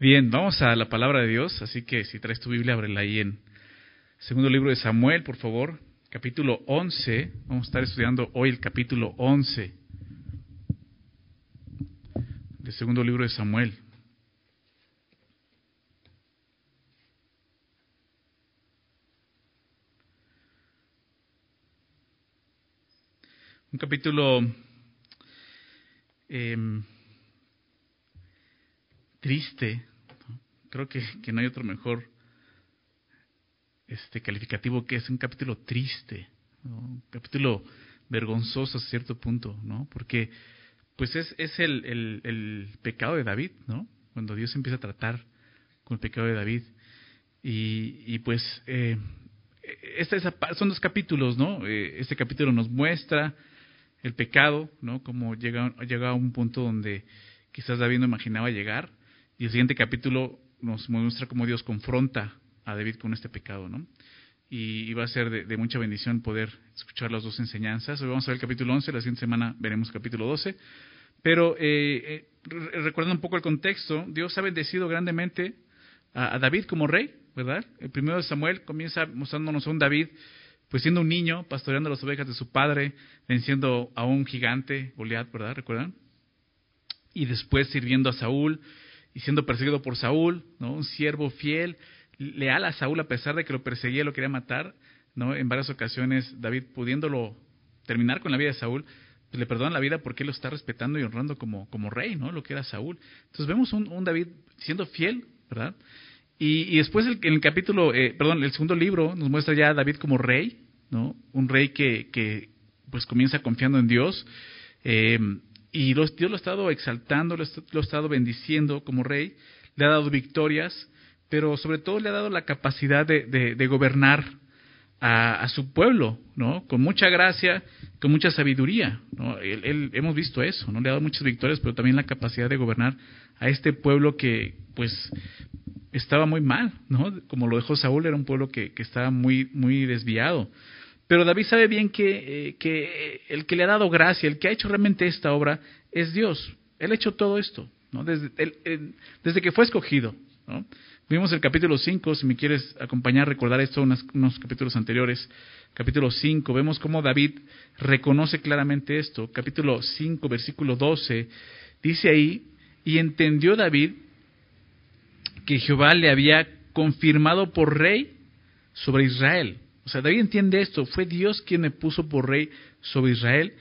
Bien, vamos a la palabra de Dios, así que si traes tu Biblia, ábrela ahí en segundo libro de Samuel, por favor, capítulo 11. Vamos a estar estudiando hoy el capítulo 11 del segundo libro de Samuel. Un capítulo eh, triste, creo que, que, no hay otro mejor este calificativo que es un capítulo triste, un capítulo vergonzoso a cierto punto, ¿no? Porque pues es, es el, el, el, pecado de David, ¿no? Cuando Dios empieza a tratar con el pecado de David. Y, y pues eh, esta, esa, son dos capítulos, ¿no? Eh, este capítulo nos muestra el pecado, ¿no? Como llega, llega a un punto donde quizás David no imaginaba llegar. Y el siguiente capítulo nos muestra cómo Dios confronta a David con este pecado, ¿no? Y, va a ser de, mucha bendición poder escuchar las dos enseñanzas. Hoy vamos a ver el capítulo 11, la siguiente semana veremos el capítulo 12. Pero eh, eh, un poco el contexto, Dios ha bendecido grandemente a, a, David como rey, ¿verdad? El primero de Samuel comienza mostrándonos a un David, pues siendo un niño, pastoreando las ovejas de su padre, venciendo a un gigante, Goliat, ¿verdad? ¿Recuerdan? Y después sirviendo a Saúl y siendo perseguido por Saúl, ¿no? Un siervo fiel, leal a Saúl a pesar de que lo perseguía y lo quería matar, ¿no? En varias ocasiones David pudiéndolo terminar con la vida de Saúl, pues le perdonan la vida porque él lo está respetando y honrando como, como rey, ¿no? Lo que era Saúl. Entonces vemos un, David siendo fiel, ¿verdad? Y, y después el, en el capítulo, eh, perdón, el segundo libro nos muestra ya a David como rey, ¿no? Un rey que, que pues comienza confiando en Dios. Eh, y Dios lo ha estado exaltando, lo, lo ha estado bendiciendo como rey, le ha dado victorias, pero sobre todo le ha dado la capacidad de, de, gobernar a, su pueblo, ¿no? Con mucha gracia, con mucha sabiduría, ¿no? Él, él, hemos visto eso, ¿no? Le ha dado muchas victorias, pero también la capacidad de gobernar a este pueblo que, pues, estaba muy mal, ¿no? Como lo dejó Saúl, era un pueblo que, que estaba muy, muy desviado. Pero David sabe bien que, eh, que el que le ha dado gracia, el que ha hecho realmente esta obra, es Dios. Él ha hecho todo esto, ¿no? Desde, él, desde que fue escogido. Vimos el capítulo 5, si me quieres acompañar, recordar esto, unos, unos capítulos anteriores. Capítulo 5, vemos cómo David reconoce claramente esto. Capítulo 5, versículo 12, dice ahí, y entendió David que Jehová le había confirmado por rey sobre Israel. O sea, David entiende esto, fue Dios quien me puso por rey sobre Israel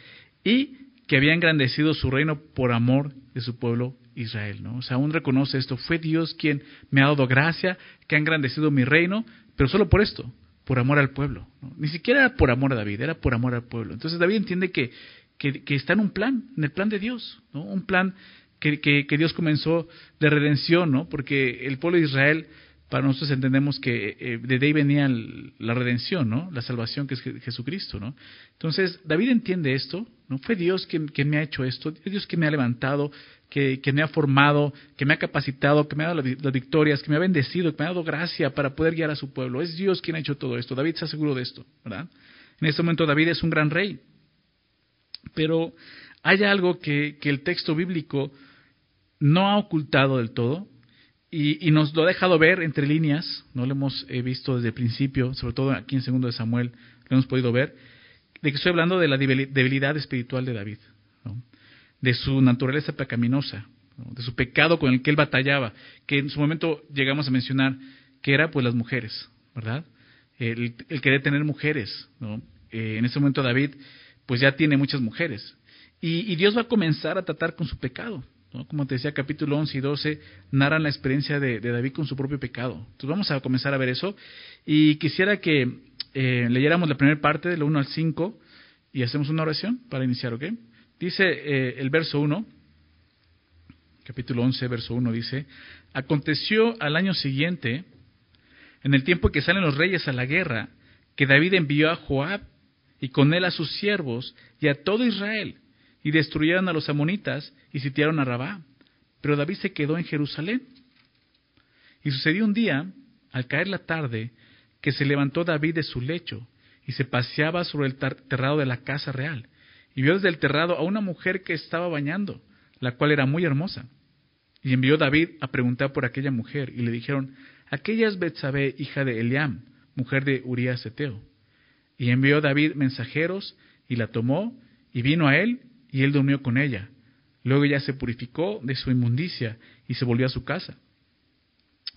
y que había engrandecido su reino por amor de su pueblo Israel, ¿no? O sea, aún reconoce esto, fue Dios quien me ha dado gracia, que ha engrandecido mi reino, pero solo por esto, por amor al pueblo. Ni siquiera era por amor a David, era por amor al pueblo. Entonces David entiende que, que, que está en un plan, en el plan de Dios, ¿no? Un plan que, que, que, Dios comenzó de redención, ¿no? Porque el pueblo de Israel, para nosotros entendemos que eh, de ahí venía la redención, ¿no? La salvación que es Jesucristo, ¿no? Entonces, David entiende esto, ¿no? Fue Dios quien, me ha hecho esto, es Dios quien me ha levantado, que, me ha formado, que me ha capacitado, que me ha dado las victorias, que me ha bendecido, que me ha dado gracia para poder guiar a su pueblo. Es Dios quien ha hecho todo esto. David está seguro de esto, ¿verdad? En este momento David es un gran rey. Pero hay algo que el texto bíblico no ha ocultado del todo y, y, nos lo ha dejado ver entre líneas, no lo hemos eh, visto desde el principio, sobre todo aquí en segundo de Samuel, lo hemos podido ver, de que estoy hablando de la debilidad espiritual de David. ¿no? de su naturaleza pecaminosa, ¿no? de su pecado con el que él batallaba, que en su momento llegamos a mencionar que era pues las mujeres, ¿verdad? El, el querer tener mujeres, ¿no? Eh, en ese momento David pues ya tiene muchas mujeres. Y, Dios va a comenzar a tratar con su pecado. Como te decía, capítulo 11 y 12 narran la experiencia de, de, David con su propio pecado. Entonces vamos a comenzar a ver eso. Y quisiera que eh, leyéramos la primera parte, del 1 al 5, y hacemos una oración para iniciar, ¿ok? Dice eh, el verso 1, capítulo 11, verso 1, dice, aconteció al año siguiente, en el tiempo que salen los reyes a la guerra, que David envió a Joab y con él a sus siervos y a todo Israel, y destruyeron a los amonitas y sitiaron a Rabá. Pero David se quedó en Jerusalén. Y sucedió un día, al caer la tarde, que se levantó David de su lecho y se paseaba sobre el terrado de la casa real y vio desde el terrado a una mujer que estaba bañando, la cual era muy hermosa. Y envió David a preguntar por aquella mujer, y le dijeron, aquella es Betsabé, hija de Eliam, mujer de Urías Eteo. Y envió David mensajeros, y la tomó, y vino a él, y él durmió con ella. Luego ella se purificó de su inmundicia, y se volvió a su casa.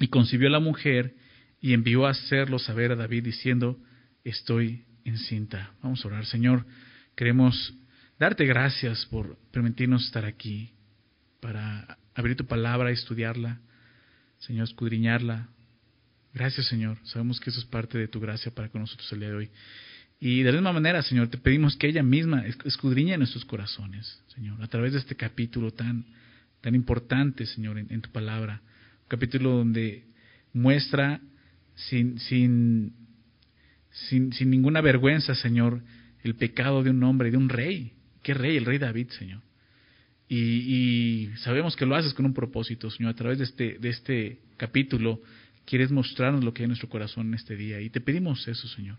Y concibió a la mujer, y envió a hacerlo saber a David, diciendo, estoy encinta. Vamos a orar, Señor. Queremos darte gracias por permitirnos estar aquí, para abrir tu palabra, estudiarla, Señor, escudriñarla. Gracias, Señor. Sabemos que eso es parte de tu gracia para con nosotros el día de hoy. Y de la misma manera, Señor, te pedimos que ella misma escudriñe nuestros corazones, Señor, a través de este capítulo tan, tan importante, Señor, en, tu palabra. Un capítulo donde muestra sin, sin, sin, sin ninguna vergüenza, Señor, el pecado de un hombre, de un rey. ¿Qué rey? El rey David, Señor. Y, sabemos que lo haces con un propósito, Señor. A través de este, de este capítulo quieres mostrarnos lo que hay en nuestro corazón en este día. Y te pedimos eso, Señor.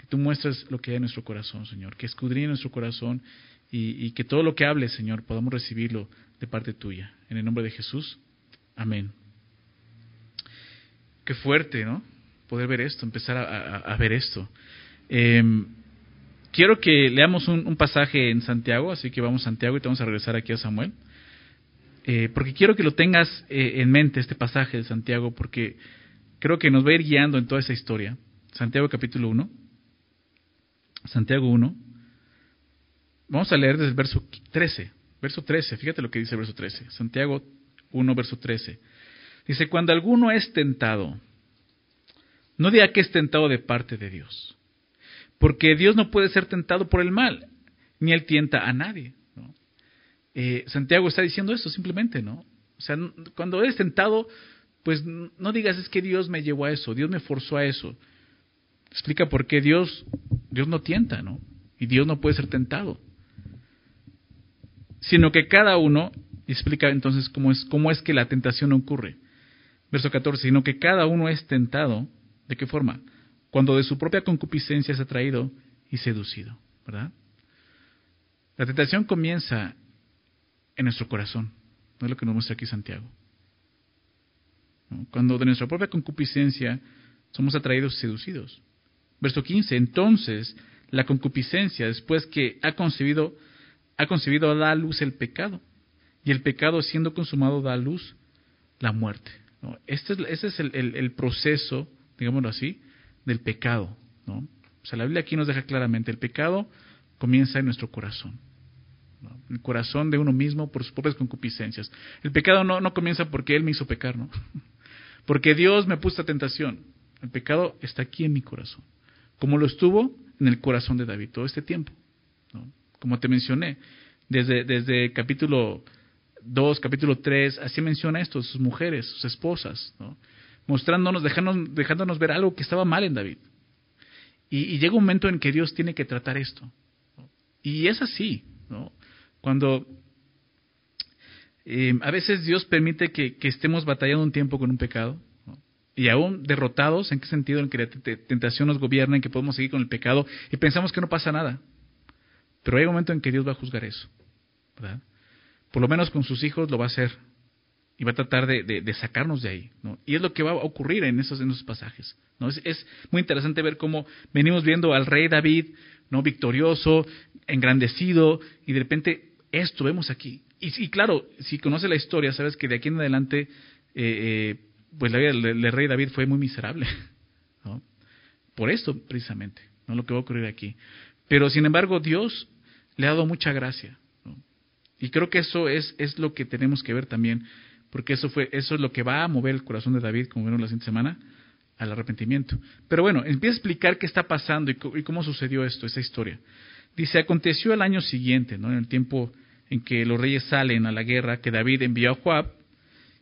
Que tú muestres lo que hay en nuestro corazón, Señor. Que escudriñe nuestro corazón y, que todo lo que hables, Señor, podamos recibirlo de parte tuya. En el nombre de Jesús. Amén. Qué fuerte, ¿no? Poder ver esto, empezar a, ver esto. Eh, quiero que leamos un, pasaje en Santiago, así que vamos a Santiago y te vamos a regresar aquí a Samuel. Eh, porque quiero que lo tengas eh, en mente este pasaje de Santiago, porque creo que nos va a ir guiando en toda esa historia. Santiago capítulo 1. Santiago 1. Vamos a leer desde el verso 13. Verso 13, fíjate lo que dice el verso 13. Santiago 1, verso 13. Dice, cuando alguno es tentado, no diga que es tentado de parte de Dios porque Dios no puede ser tentado por el mal, ni él tienta a nadie. Eh, Santiago está diciendo esto simplemente, ¿no? O sea, cuando eres tentado, pues no digas es que Dios me llevó a eso, Dios me forzó a eso. Explica por qué Dios, Dios no tienta, ¿no? Y Dios no puede ser tentado. Sino que cada uno, explica entonces cómo es, cómo es que la tentación ocurre. Verso 14, sino que cada uno es tentado, ¿de qué forma? cuando de su propia concupiscencia es atraído y seducido, ¿verdad? La tentación comienza en nuestro corazón, no es lo que nos muestra aquí Santiago. Cuando de nuestra propia concupiscencia somos atraídos y seducidos. Verso 15, entonces la concupiscencia, después que ha concebido, ha concebido da a luz el pecado, y el pecado siendo consumado da a luz la muerte. Este es, ese es el, el proceso, digámoslo así, del pecado. ¿no? O sea, la Biblia aquí nos deja claramente, el pecado comienza en nuestro corazón. El corazón de uno mismo por sus propias concupiscencias. El pecado no, no comienza porque Él me hizo pecar, ¿no? Porque Dios me puso a tentación. El pecado está aquí en mi corazón. Como lo estuvo en el corazón de David todo este tiempo. Como te mencioné, desde, desde capítulo 2, capítulo 3, así menciona esto, sus mujeres, sus esposas. ¿no? mostrándonos, dejándonos, dejándonos ver algo que estaba mal en David. Y, llega un momento en que Dios tiene que tratar esto. Y es así. Cuando eh, a veces Dios permite que, estemos batallando un tiempo con un pecado, y aún derrotados, ¿en qué sentido? En que la tentación nos gobierna, en que podemos seguir con el pecado, y pensamos que no pasa nada. Pero hay un momento en que Dios va a juzgar eso, ¿verdad? Por lo menos con sus hijos lo va a hacer y va a tratar de, sacarnos de ahí. ¿no? Y es lo que va a ocurrir en esos, en esos pasajes. ¿no? Es, muy interesante ver cómo venimos viendo al rey David no victorioso, engrandecido, y de repente esto vemos aquí. Y, claro, si conoces la historia, sabes que de aquí en adelante, eh, eh, pues la vida del, rey David fue muy miserable. ¿no? Por esto, precisamente, no lo que va a ocurrir aquí. Pero sin embargo, Dios le ha dado mucha gracia. Y creo que eso es, es lo que tenemos que ver también porque eso, fue, eso es lo que va a mover el corazón de David, como vieron la siguiente semana, al arrepentimiento. Pero bueno, empieza a explicar qué está pasando y, cómo sucedió esto, esa historia. Dice, aconteció el año siguiente, ¿no? en el tiempo en que los reyes salen a la guerra, que David envió a Joab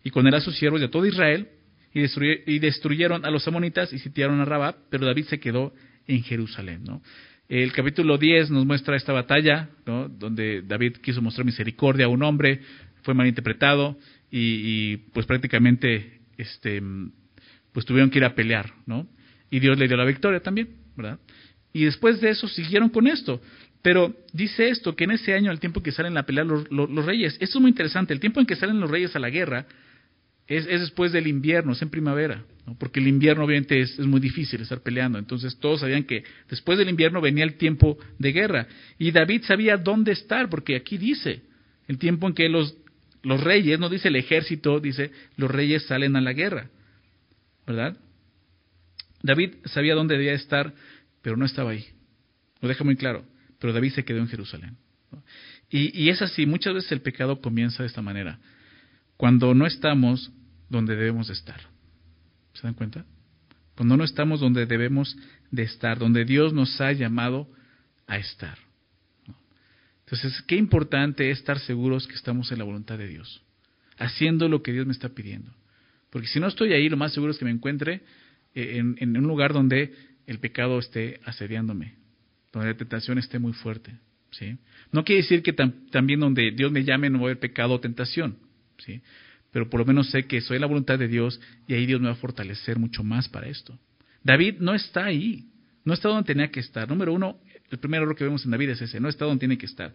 y con él a sus siervos y a todo Israel, y, y destruyeron a los amonitas y sitiaron a Rabab, pero David se quedó en Jerusalén. ¿no? El capítulo 10 nos muestra esta batalla, ¿no? donde David quiso mostrar misericordia a un hombre, fue malinterpretado, y, pues prácticamente este pues tuvieron que ir a pelear, ¿no? Y Dios le dio la victoria también, ¿verdad? Y después de eso siguieron con esto. Pero dice esto, que en ese año, al tiempo que salen a pelear los, los, reyes, esto es muy interesante, el tiempo en que salen los reyes a la guerra es, es después del invierno, es en primavera, porque el invierno obviamente es, es, muy difícil estar peleando, entonces todos sabían que después del invierno venía el tiempo de guerra, y David sabía dónde estar, porque aquí dice, el tiempo en que los, los reyes, no dice el ejército, dice los reyes salen a la guerra, ¿verdad? David sabía dónde debía estar, pero no estaba ahí. Lo deja muy claro. Pero David se quedó en Jerusalén. Y, y, es así, muchas veces el pecado comienza de esta manera. Cuando no estamos donde debemos estar. ¿Se dan cuenta? Cuando no estamos donde debemos de estar, donde Dios nos ha llamado a estar. Entonces, qué importante es estar seguros que estamos en la voluntad de Dios, haciendo lo que Dios me está pidiendo. Porque si no estoy ahí, lo más seguro es que me encuentre eh, en, un lugar donde el pecado esté asediándome, donde la tentación esté muy fuerte. ¿sí? No quiere decir que también donde Dios me llame no va a haber pecado o tentación, ¿sí? Pero por lo menos sé que soy la voluntad de Dios y ahí Dios me va a fortalecer mucho más para esto. David no está ahí, no está donde tenía que estar. Número uno, el primer error que vemos en David es ese, no está donde tiene que estar.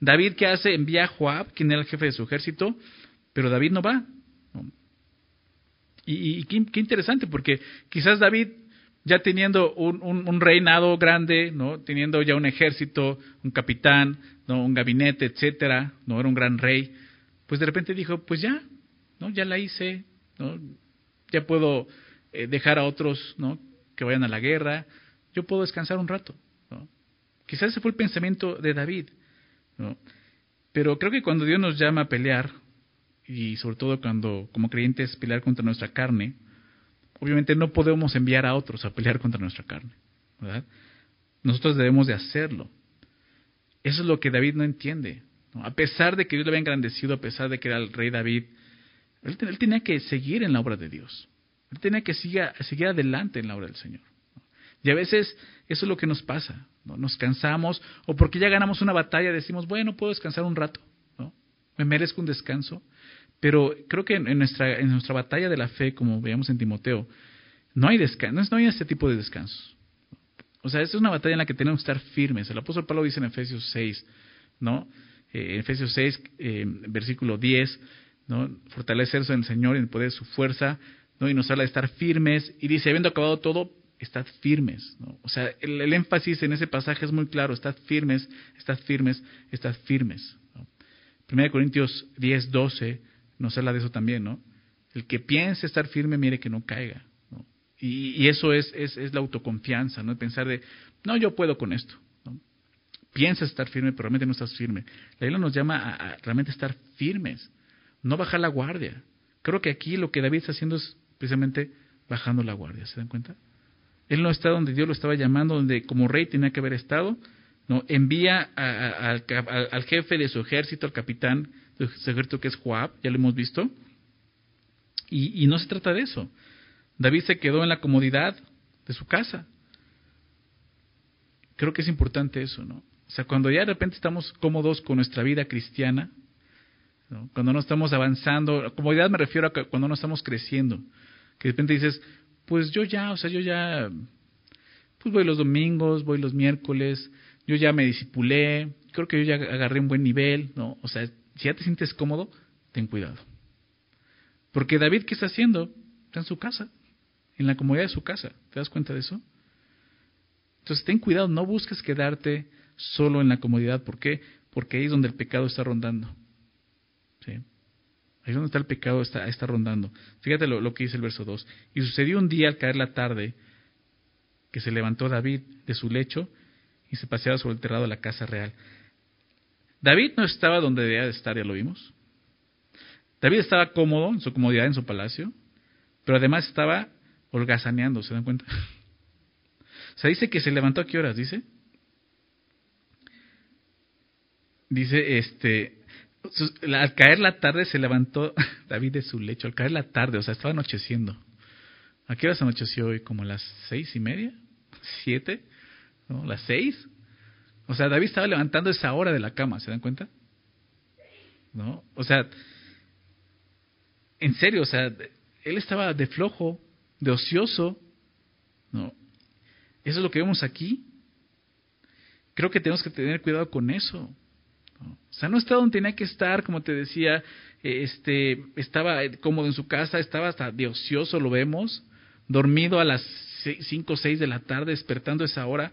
David, ¿qué hace? Envía a Joab, quien era el jefe de su ejército, pero David no va. Y, qué, interesante, porque quizás David, ya teniendo un, reinado grande, ¿no? teniendo ya un ejército, un capitán, ¿no? un gabinete, etcétera, no era un gran rey, pues de repente dijo, pues ya, ya la hice, ¿no? ya puedo eh, dejar a otros ¿no? que vayan a la guerra, yo puedo descansar un rato. ¿no? Quizás ese fue el pensamiento de David. ¿no? Pero creo que cuando Dios nos llama a pelear, y sobre todo cuando como creyentes pelear contra nuestra carne, obviamente no podemos enviar a otros a pelear contra nuestra carne. Nosotros debemos de hacerlo. Eso es lo que David no entiende. A pesar de que Dios le había engrandecido, a pesar de que era el rey David, él, tenía que seguir en la obra de Dios. Él tenía que seguir, adelante en la obra del Señor. Y a veces eso es lo que nos pasa. ¿no? Nos cansamos o porque ya ganamos una batalla decimos, bueno, puedo descansar un rato. ¿no? Me merezco un descanso. Pero creo que en nuestra, en nuestra batalla de la fe, como veíamos en Timoteo, no hay descanso, no hay este tipo de descansos. O sea, esta es una batalla en la que tenemos que estar firmes. El apóstol Pablo dice en Efesios 6, ¿no? Eh, Efesios 6, eh, versículo 10, ¿no? Fortalecerse en el Señor y en el poder de su fuerza, ¿no? Y nos habla de estar firmes. Y dice, habiendo acabado todo, estad firmes. O sea, el, énfasis en ese pasaje es muy claro, estad firmes, estad firmes, estad firmes. ¿no? 1 Corintios 10, 12 nos habla de eso también, ¿no? El que piense estar firme, mire que no caiga. Y, eso es, es, es, la autoconfianza, ¿no? Pensar de, no, yo puedo con esto. ¿no? Piensas estar firme, pero realmente no estás firme. La Biblia nos llama a, realmente estar firmes, no bajar la guardia. Creo que aquí lo que David está haciendo es precisamente bajando la guardia, ¿se dan cuenta? Él no está donde Dios lo estaba llamando, donde como rey tenía que haber estado, no envía al, jefe de su ejército, al capitán, su ejército que es Joab, ya lo hemos visto. Y, no se trata de eso. David se quedó en la comodidad de su casa. Creo que es importante eso, ¿no? O sea, cuando ya de repente estamos cómodos con nuestra vida cristiana, cuando no estamos avanzando, comodidad me refiero a cuando no estamos creciendo, que de repente dices, pues yo ya, o sea, yo ya, pues voy los domingos, voy los miércoles, yo ya me disipulé, creo que yo ya agarré un buen nivel, ¿no? O sea, si ya te sientes cómodo, ten cuidado. Porque David, ¿qué está haciendo? Está en su casa, en la comodidad de su casa. ¿Te das cuenta de eso? Entonces, ten cuidado, no busques quedarte solo en la comodidad. ¿Por qué? Porque ahí es donde el pecado está rondando. Ahí es donde está el pecado, está, está rondando. Fíjate lo, lo que dice el verso 2. Y sucedió un día al caer la tarde que se levantó David de su lecho y se paseaba sobre el terrado de la casa real. David no estaba donde debía de estar, ya lo vimos. David estaba cómodo en su comodidad en su palacio, pero además estaba holgazaneando, ¿se dan cuenta? Se dice que se levantó a qué horas, dice. Dice, este, al caer la tarde se levantó David de su lecho, al caer la tarde, o sea, estaba anocheciendo. ¿A qué horas anocheció hoy? ¿Como las seis y media? ¿Siete? ¿No? ¿Las seis? O sea, David estaba levantando esa hora de la cama, ¿se dan cuenta? ¿No? O sea, en serio, o sea, él estaba de flojo, de ocioso, ¿no? Eso es lo que vemos aquí. creo que tenemos que tener cuidado con eso. O sea, no está donde tenía que estar, como te decía, este, estaba cómodo en su casa, estaba hasta de ocioso, lo vemos, dormido a las 5 o 6 de la tarde, despertando esa hora.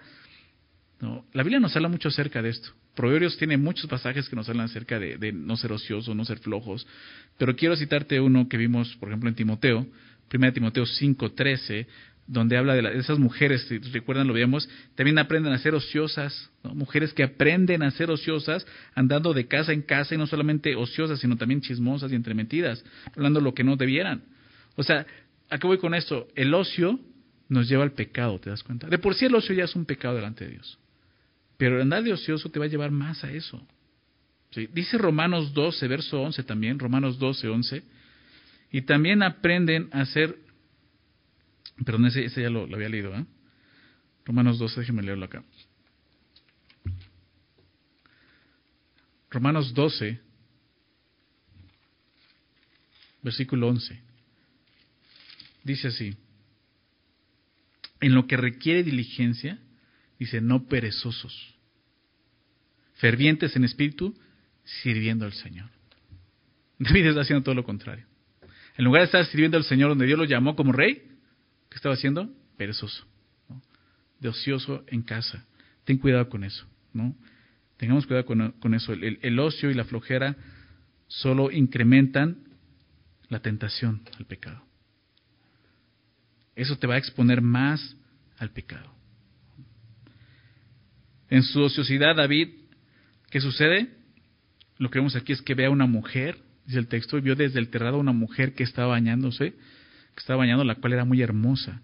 No, la Biblia nos habla mucho acerca de esto. Proverbios tiene muchos pasajes que nos hablan acerca de, de no ser ociosos, no ser flojos. Pero quiero citarte uno que vimos, por ejemplo, en Timoteo, 1 Timoteo 5:13, donde habla de, esas mujeres, si recuerdan, lo vemos, también aprenden a ser ociosas, mujeres que aprenden a ser ociosas, andando de casa en casa y no solamente ociosas, sino también chismosas y entremetidas, hablando lo que no debieran. O sea, ¿a qué voy con esto? El ocio nos lleva al pecado, ¿te das cuenta? De por sí el ocio ya es un pecado delante de Dios, pero andar de ocioso te va a llevar más a eso. Dice Romanos 12, verso 11 también, Romanos 12, 11, y también aprenden a ser Perdón, ese, ese ya lo, había leído. ¿eh? Romanos 12, déjeme leerlo acá. Romanos 12, versículo 11. Dice así, en lo que requiere diligencia, dice, no perezosos, fervientes en espíritu, sirviendo al Señor. David está haciendo todo lo contrario. En lugar de estar sirviendo al Señor donde Dios lo llamó como rey, ¿Qué estaba haciendo? Perezoso. De ocioso en casa. Ten cuidado con eso. ¿no? Tengamos cuidado con, eso. El, ocio y la flojera solo incrementan la tentación al pecado. Eso te va a exponer más al pecado. En su ociosidad, David, ¿qué sucede? Lo que vemos aquí es que ve a una mujer, dice el texto, y vio desde el terrado a una mujer que estaba bañándose estaba bañando, la cual era muy hermosa.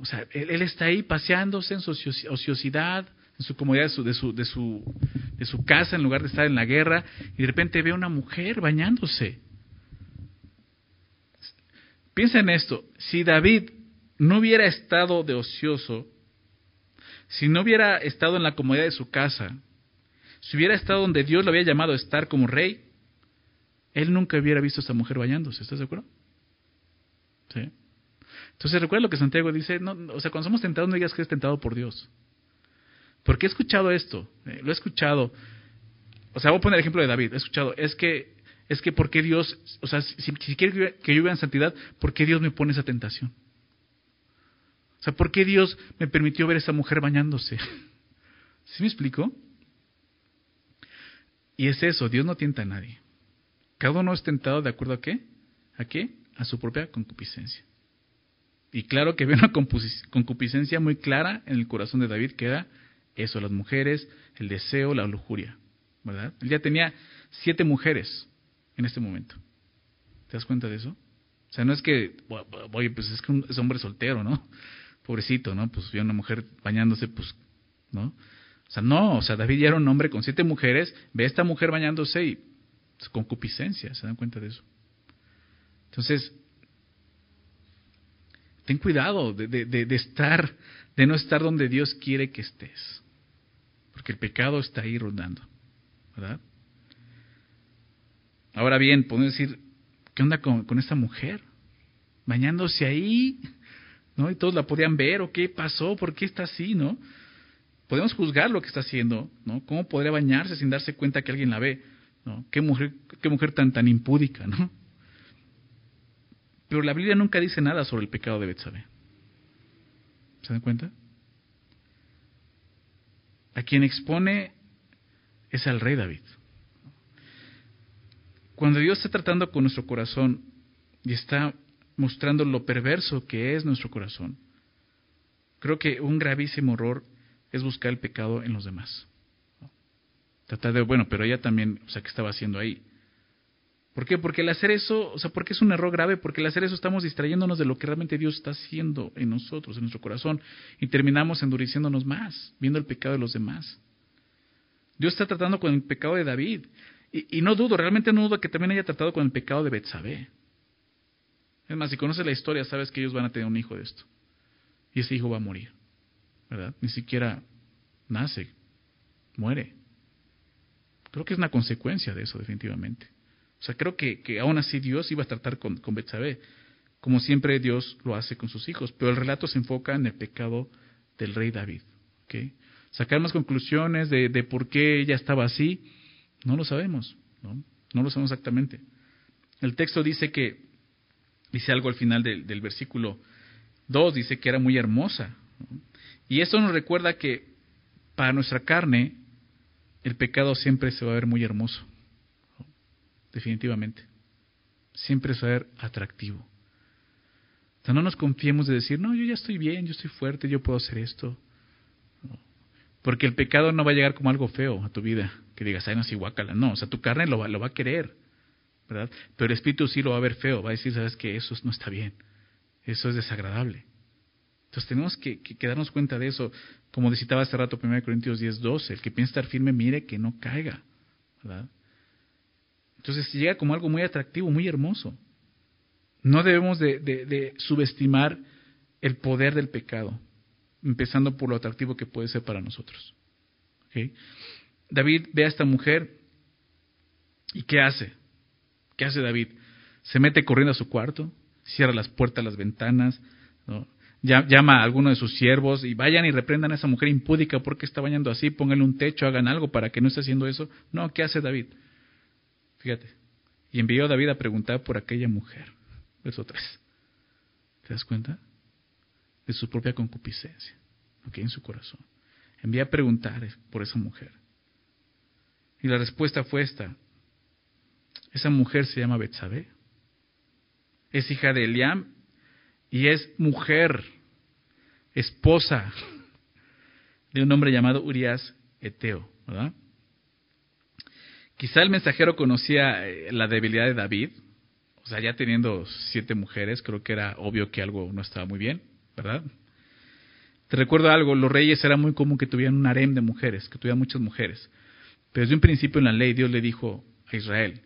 O sea, él, está ahí paseándose en su ociosidad, en su comodidad de su, de, su, de, su, de su casa, en lugar de estar en la guerra, y de repente ve a una mujer bañándose. Piensa en esto, si David no hubiera estado de ocioso, si no hubiera estado en la comodidad de su casa, si hubiera estado donde Dios lo había llamado a estar como rey, él nunca hubiera visto a esta mujer bañándose, ¿estás de acuerdo? Entonces recuerda lo que Santiago dice, no, o sea, cuando somos tentados no digas que eres tentado por Dios. Porque he escuchado esto, eh, lo he escuchado. O sea, voy a poner el ejemplo de David, he escuchado, es que, es que ¿por qué Dios, o sea, si, si quiere que yo viva en santidad, ¿por qué Dios me pone esa tentación? O sea, ¿por qué Dios me permitió ver a esa mujer bañándose? ¿Sí me explico? Y es eso, Dios no tienta a nadie. Cada uno es tentado de acuerdo a qué? ¿A qué? A su propia concupiscencia. Y claro que había una concupiscencia muy clara en el corazón de David, que era eso, las mujeres, el deseo, la lujuria, ¿verdad? Él ya tenía siete mujeres en este momento. ¿Te das cuenta de eso? O sea, no es que, oye, pues es que es hombre soltero, ¿no? Pobrecito, ¿no? Pues vio una mujer bañándose, pues, ¿no? O sea, no, o sea, David ya era un hombre con siete mujeres, ve a esta mujer bañándose y concupiscencia, ¿se dan cuenta de eso? Entonces, ten cuidado de, estar, de no estar donde Dios quiere que estés. Porque el pecado está ahí rondando. ¿Verdad? Ahora bien, podemos decir, ¿qué onda con, esta mujer? Bañándose ahí, ¿no? Y todos la podían ver, ¿o qué pasó? ¿Por qué está así, no? Podemos juzgar lo que está haciendo, ¿no? ¿Cómo podría bañarse sin darse cuenta que alguien la ve? ¿Qué mujer, qué mujer tan, tan impúdica, ¿no? Pero la Biblia nunca dice nada sobre el pecado de Betsabé. ¿Se dan cuenta? A quien expone es al rey David. Cuando Dios está tratando con nuestro corazón y está mostrando lo perverso que es nuestro corazón, creo que un gravísimo error es buscar el pecado en los demás. Tratar de, bueno, pero ella también, o sea, ¿qué estaba haciendo ahí? ¿Por qué? Porque el hacer eso, o sea, porque es un error grave, porque el hacer eso estamos distrayéndonos de lo que realmente Dios está haciendo en nosotros, en nuestro corazón, y terminamos endureciéndonos más, viendo el pecado de los demás. Dios está tratando con el pecado de David, y, no dudo, realmente no dudo que también haya tratado con el pecado de Betsabé. Es más, si conoces la historia, sabes que ellos van a tener un hijo de esto, y ese hijo va a morir, ¿verdad? Ni siquiera nace, muere. Creo que es una consecuencia de eso, definitivamente. O sea, creo que, que aún así Dios iba a tratar con, con Betsabé, como siempre Dios lo hace con sus hijos, pero el relato se enfoca en el pecado del rey David. ¿okay? sacar más conclusiones de, de por qué ella estaba así, no lo sabemos, ¿no? No lo sabemos exactamente. El texto dice que, dice algo al final del, del versículo 2, dice que era muy hermosa. Y esto nos recuerda que para nuestra carne el pecado siempre se va a ver muy hermoso, definitivamente. Siempre ver atractivo. O sea, no nos confiemos de decir, no, yo ya estoy bien, yo estoy fuerte, yo puedo hacer esto. Porque el pecado no va a llegar como algo feo a tu vida, que digas, ay, no, si guácala. No, o sea, tu carne lo va, lo va a querer, ¿verdad? Pero el espíritu sí lo va a ver feo, va a decir, sabes que eso no está bien, eso es desagradable. Entonces tenemos que, que, darnos cuenta de eso. Como citaba hace rato 1 Corintios 10, 12, el que piensa estar firme, mire que no caiga, ¿verdad? Entonces llega como algo muy atractivo, muy hermoso. No debemos de, subestimar el poder del pecado empezando por lo atractivo que puede ser para nosotros. David ve a esta mujer y ¿qué hace? ¿Qué hace David? Se mete corriendo a su cuarto, cierra las puertas, las ventanas, llama a alguno de sus siervos y vayan y reprendan a esa mujer impúdica porque está bañando así, pónganle un techo, hagan algo para que no esté haciendo eso. No, ¿qué hace David? Fíjate. Y envió a David a preguntar por aquella mujer. Verso 3. ¿Te das cuenta? de su propia concupiscencia, que en su corazón. Envía a preguntar por esa mujer. Y la respuesta fue esta. Esa mujer se llama Betsabé. Es hija de Eliam y es mujer, esposa de un hombre llamado Urias Eteo, ¿verdad? Quizá el mensajero conocía eh, la debilidad de David, o sea, ya teniendo siete mujeres, creo que era obvio que algo no estaba muy bien. ¿verdad? Te recuerdo algo, los reyes era muy común que tuvieran un harem de mujeres, que tuvieran muchas mujeres. Pero desde un principio en la ley Dios le dijo a Israel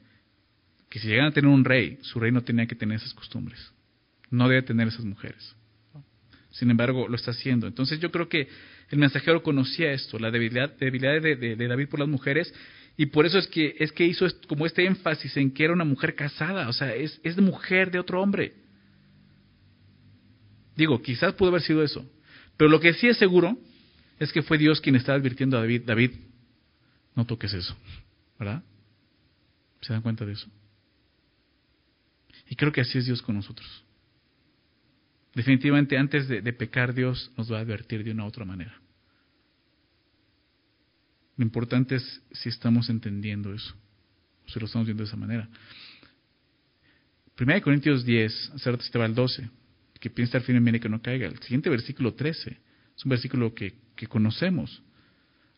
que si llegan a tener un rey, su rey no tenía que tener esas costumbres. No debe tener esas mujeres. Sin embargo, lo está haciendo. Entonces yo creo que el mensajero conocía esto, la debilidad, debilidad de, David por las mujeres, y por eso es que, es que hizo como este énfasis en que era una mujer casada, o sea, es, es mujer de otro hombre. Digo, quizás pudo haber sido eso. Pero lo que sí es seguro es que fue Dios quien estaba advirtiendo a David, David, no toques eso, ¿verdad? ¿Se dan cuenta de eso? Y creo que así es Dios con nosotros. Definitivamente antes de, de pecar Dios nos va a advertir de una u otra manera. Lo importante es si estamos entendiendo eso, o si lo estamos viendo de esa manera. 1 Corintios 10, hace estaba el 12 que piensa al firme, mire que no caiga. El siguiente versículo 13 es un versículo que, que conocemos.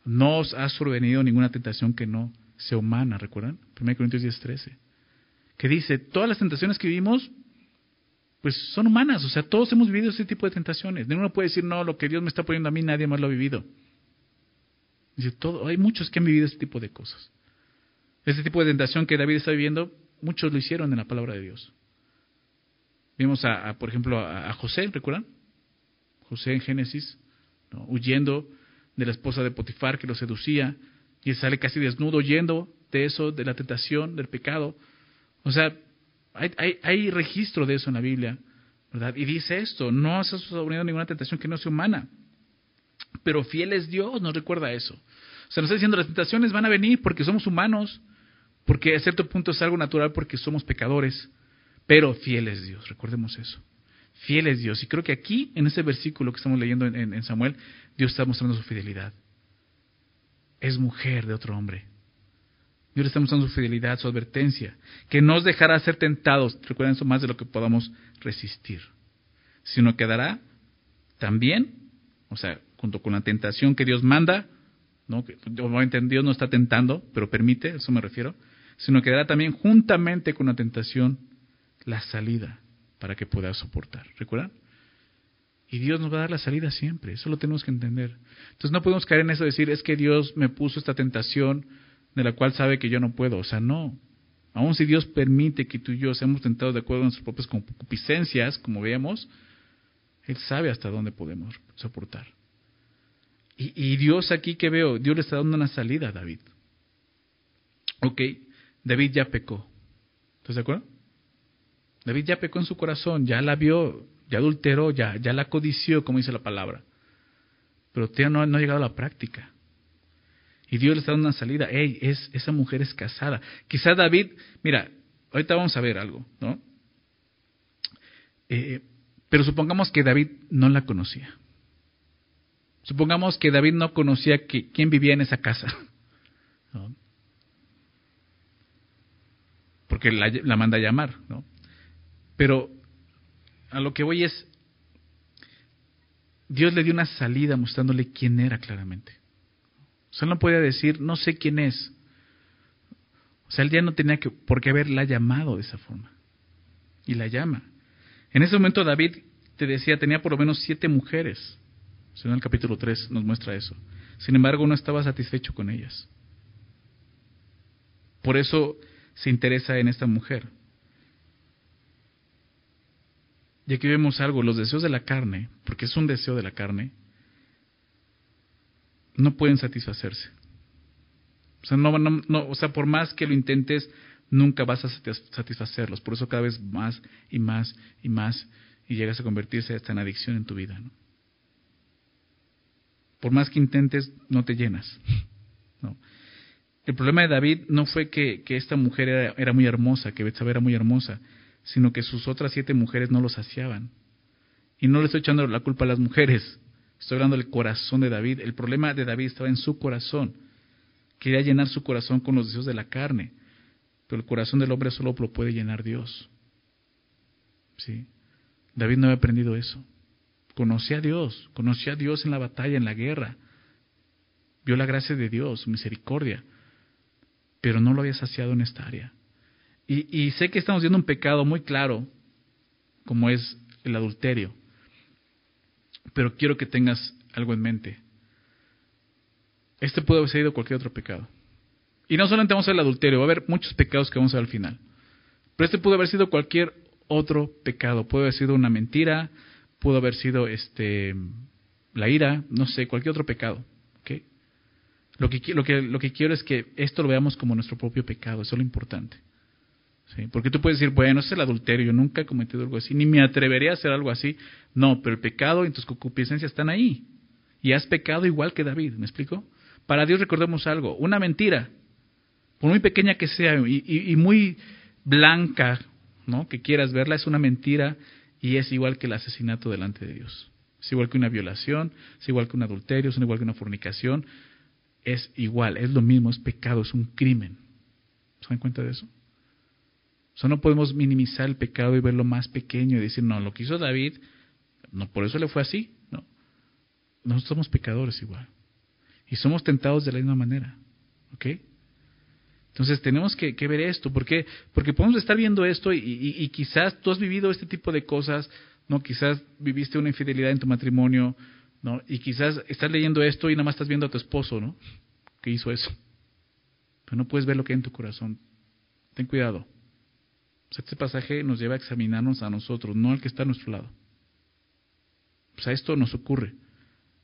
No os ha sobrevenido ninguna tentación que no sea humana, ¿recuerdan? 1 Corintios 10, 13. Que dice, todas las tentaciones que vivimos, pues son humanas, o sea, todos hemos vivido ese tipo de tentaciones. Ninguno puede decir, no, lo que Dios me está poniendo a mí, nadie más lo ha vivido. Todo, hay muchos que han vivido ese tipo de cosas. Ese tipo de tentación que David está viviendo, muchos lo hicieron en la palabra de Dios. Vimos, a, por ejemplo, a, José, ¿recuerdan? José en Génesis, huyendo de la esposa de Potifar que lo seducía, y sale casi desnudo, huyendo de eso, de la tentación, del pecado. O sea, hay, hay, hay registro de eso en la Biblia, ¿verdad? Y dice esto, no has sufrido ninguna tentación que no sea humana, pero fiel es Dios, nos recuerda eso. O sea, nos está diciendo, las tentaciones van a venir porque somos humanos, porque a cierto punto es algo natural porque somos pecadores. Pero fiel es Dios, recordemos eso. Fiel es Dios. Y creo que aquí, en ese versículo que estamos leyendo en, Samuel, Dios está mostrando su fidelidad. Es mujer de otro hombre. Dios le está mostrando su fidelidad, su advertencia, que no os dejará ser tentados, recuerden eso más de lo que podamos resistir, sino que dará también, o sea, junto con la tentación que Dios manda, ¿no? obviamente Dios no está tentando, pero permite, eso me refiero, sino que dará también juntamente con la tentación la salida para que pueda soportar. ¿Recuerdan? Y Dios nos va a dar la salida siempre, eso lo tenemos que entender. Entonces no podemos caer en eso de decir, es que Dios me puso esta tentación de la cual sabe que yo no puedo. O sea, no. Aun si Dios permite que tú y yo seamos tentados de acuerdo a nuestras propias concupiscencias, como veamos, Él sabe hasta dónde podemos soportar. Y, Dios aquí que veo, Dios le está dando una salida a David. Ok, David ya pecó. ¿Estás de acuerdo? David ya pecó en su corazón, ya la vio, ya adulteró, ya, ya la codició, como dice la palabra. pero todavía no, no ha llegado a la práctica. Y Dios le está dando una salida. Hey, es, esa mujer es casada. Quizá David, mira, ahorita vamos a ver algo, ¿no? Eh, pero supongamos que David no la conocía. Supongamos que David no conocía quién vivía en esa casa. Porque la, manda a llamar, ¿no? Pero a lo que voy es, Dios le dio una salida mostrándole quién era claramente. O no podía decir, no sé quién es. O sea, él ya no tenía que, por qué haberla llamado de esa forma. Y la llama. En ese momento David, te decía, tenía por lo menos siete mujeres. En el capítulo 3 nos muestra eso. Sin embargo, no estaba satisfecho con ellas. Por eso se interesa en esta mujer. Y aquí vemos algo, los deseos de la carne, porque es un deseo de la carne, no pueden satisfacerse. O sea, no, no, o sea, por más que lo intentes, nunca vas a satisfacerlos. Por eso cada vez más y más y más y llegas a convertirse hasta en adicción en tu vida. ¿no? Por más que intentes, no te llenas. El problema de David no fue que, esta mujer era, era, muy hermosa, que Betsabé era muy hermosa, sino que sus otras siete mujeres no lo saciaban. Y no le estoy echando la culpa a las mujeres, Estoy hablando del corazón de David. El problema de David estaba en su corazón. Quería llenar su corazón con los deseos de la carne. Pero el corazón del hombre solo lo puede llenar Dios. ¿Sí? David no había aprendido eso. Conocía a Dios, conocía a Dios en la batalla, en la guerra. Vio la gracia de Dios, misericordia. Pero no lo había saciado en esta área. Y, sé que estamos viendo un pecado muy claro, como es el adulterio. Pero quiero que tengas algo en mente. Este puede haber sido cualquier otro pecado. Y no solamente vamos a ver el adulterio, va a haber muchos pecados que vamos a ver al final. Pero este pudo haber sido cualquier otro pecado. Puede haber sido una mentira, pudo haber sido este la ira, no sé, cualquier otro pecado. Lo, que, lo, que, lo que quiero es que esto lo veamos como nuestro propio pecado, eso es lo importante. Porque tú puedes decir, bueno, es el adulterio, yo nunca he cometido algo así, ni me atrevería a hacer algo así. No, pero el pecado y tus concupiscencias están ahí. Y has pecado igual que David, ¿me explico? Para Dios recordemos algo, una mentira, por muy pequeña que sea y, muy blanca, ¿no? Que quieras verla, es una mentira y es igual que el asesinato delante de Dios. Es igual que una violación, es igual que un adulterio, es igual que una fornicación. Es igual, es lo mismo, es pecado, es un crimen. ¿Se dan cuenta de eso? O sea, no podemos minimizar el pecado y verlo más pequeño y decir, no, lo que hizo David, no, por eso le fue así. No. Nosotros somos pecadores igual. Y somos tentados de la misma manera. ¿Ok? Entonces tenemos que, ver esto. ¿Por qué? Porque podemos estar viendo esto y, quizás tú has vivido este tipo de cosas, ¿no? Quizás viviste una infidelidad en tu matrimonio, ¿no? Y quizás estás leyendo esto y nada más estás viendo a tu esposo, ¿no? Que hizo eso. Pero no puedes ver lo que hay en tu corazón. Ten cuidado este pasaje nos lleva a examinarnos a nosotros, no al que está a nuestro lado. O sea, esto nos ocurre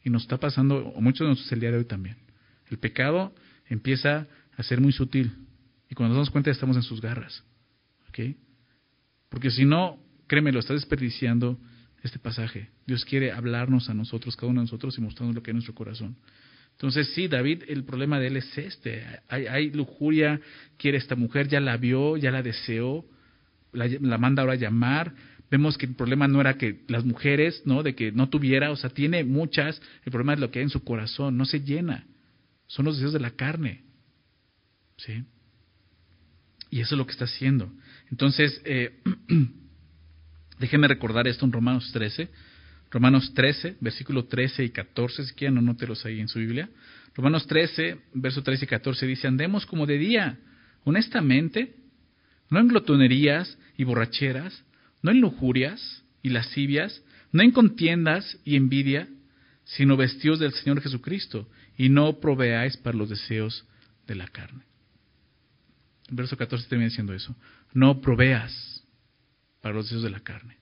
y nos está pasando, o muchos de nosotros el día de hoy también. El pecado empieza a ser muy sutil y cuando nos damos cuenta estamos en sus garras. ¿Ok? Porque si no, créeme, lo estás desperdiciando este pasaje. Dios quiere hablarnos a nosotros, cada uno de nosotros, y mostrarnos lo que hay en nuestro corazón. Entonces, sí, David, el problema de él es este. Hay, hay lujuria, quiere esta mujer, ya la vio, ya la deseó, la, manda ahora a llamar. Vemos que el problema no era que las mujeres, ¿no? De que no tuviera, o sea, tiene muchas. El problema es lo que hay en su corazón, no se llena. Son los deseos de la carne. ¿Sí? Y eso es lo que está haciendo. Entonces, eh, déjenme recordar esto en Romanos 13. Romanos 13, versículo 13 y 14, si quieren, anótelos ahí en su Biblia. Romanos 13, verso 13 y 14 dice, andemos como de día, honestamente, no en glotonerías y borracheras, no en lujurias y lascivias, no en contiendas y envidia, sino vestidos del Señor Jesucristo, y no proveáis para los deseos de la carne. Verso 14 termina diciendo eso. No proveas para los deseos de la carne.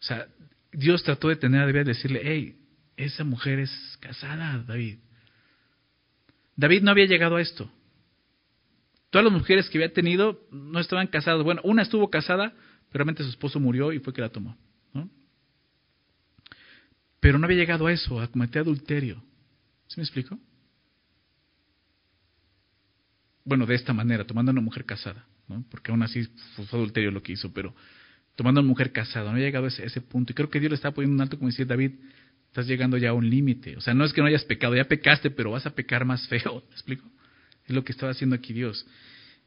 O sea, Dios trató de tener a David decirle, hey, esa mujer es casada, David. David no había llegado a esto. Todas las mujeres que había tenido no estaban casadas. Bueno, una estuvo casada, pero realmente su esposo murió y fue que la tomó. Pero no había llegado a eso, a cometer adulterio. ¿Sí me explico? Bueno, de esta manera, tomando a una mujer casada, ¿no? porque aún así fue adulterio lo que hizo, pero tomando a una mujer casada, no había llegado a ese, punto. Y creo que Dios le estaba poniendo un alto, como decía David, estás llegando ya a un límite. O sea, no es que no hayas pecado, ya pecaste, pero vas a pecar más feo. ¿Me explico? Es lo que estaba haciendo aquí Dios.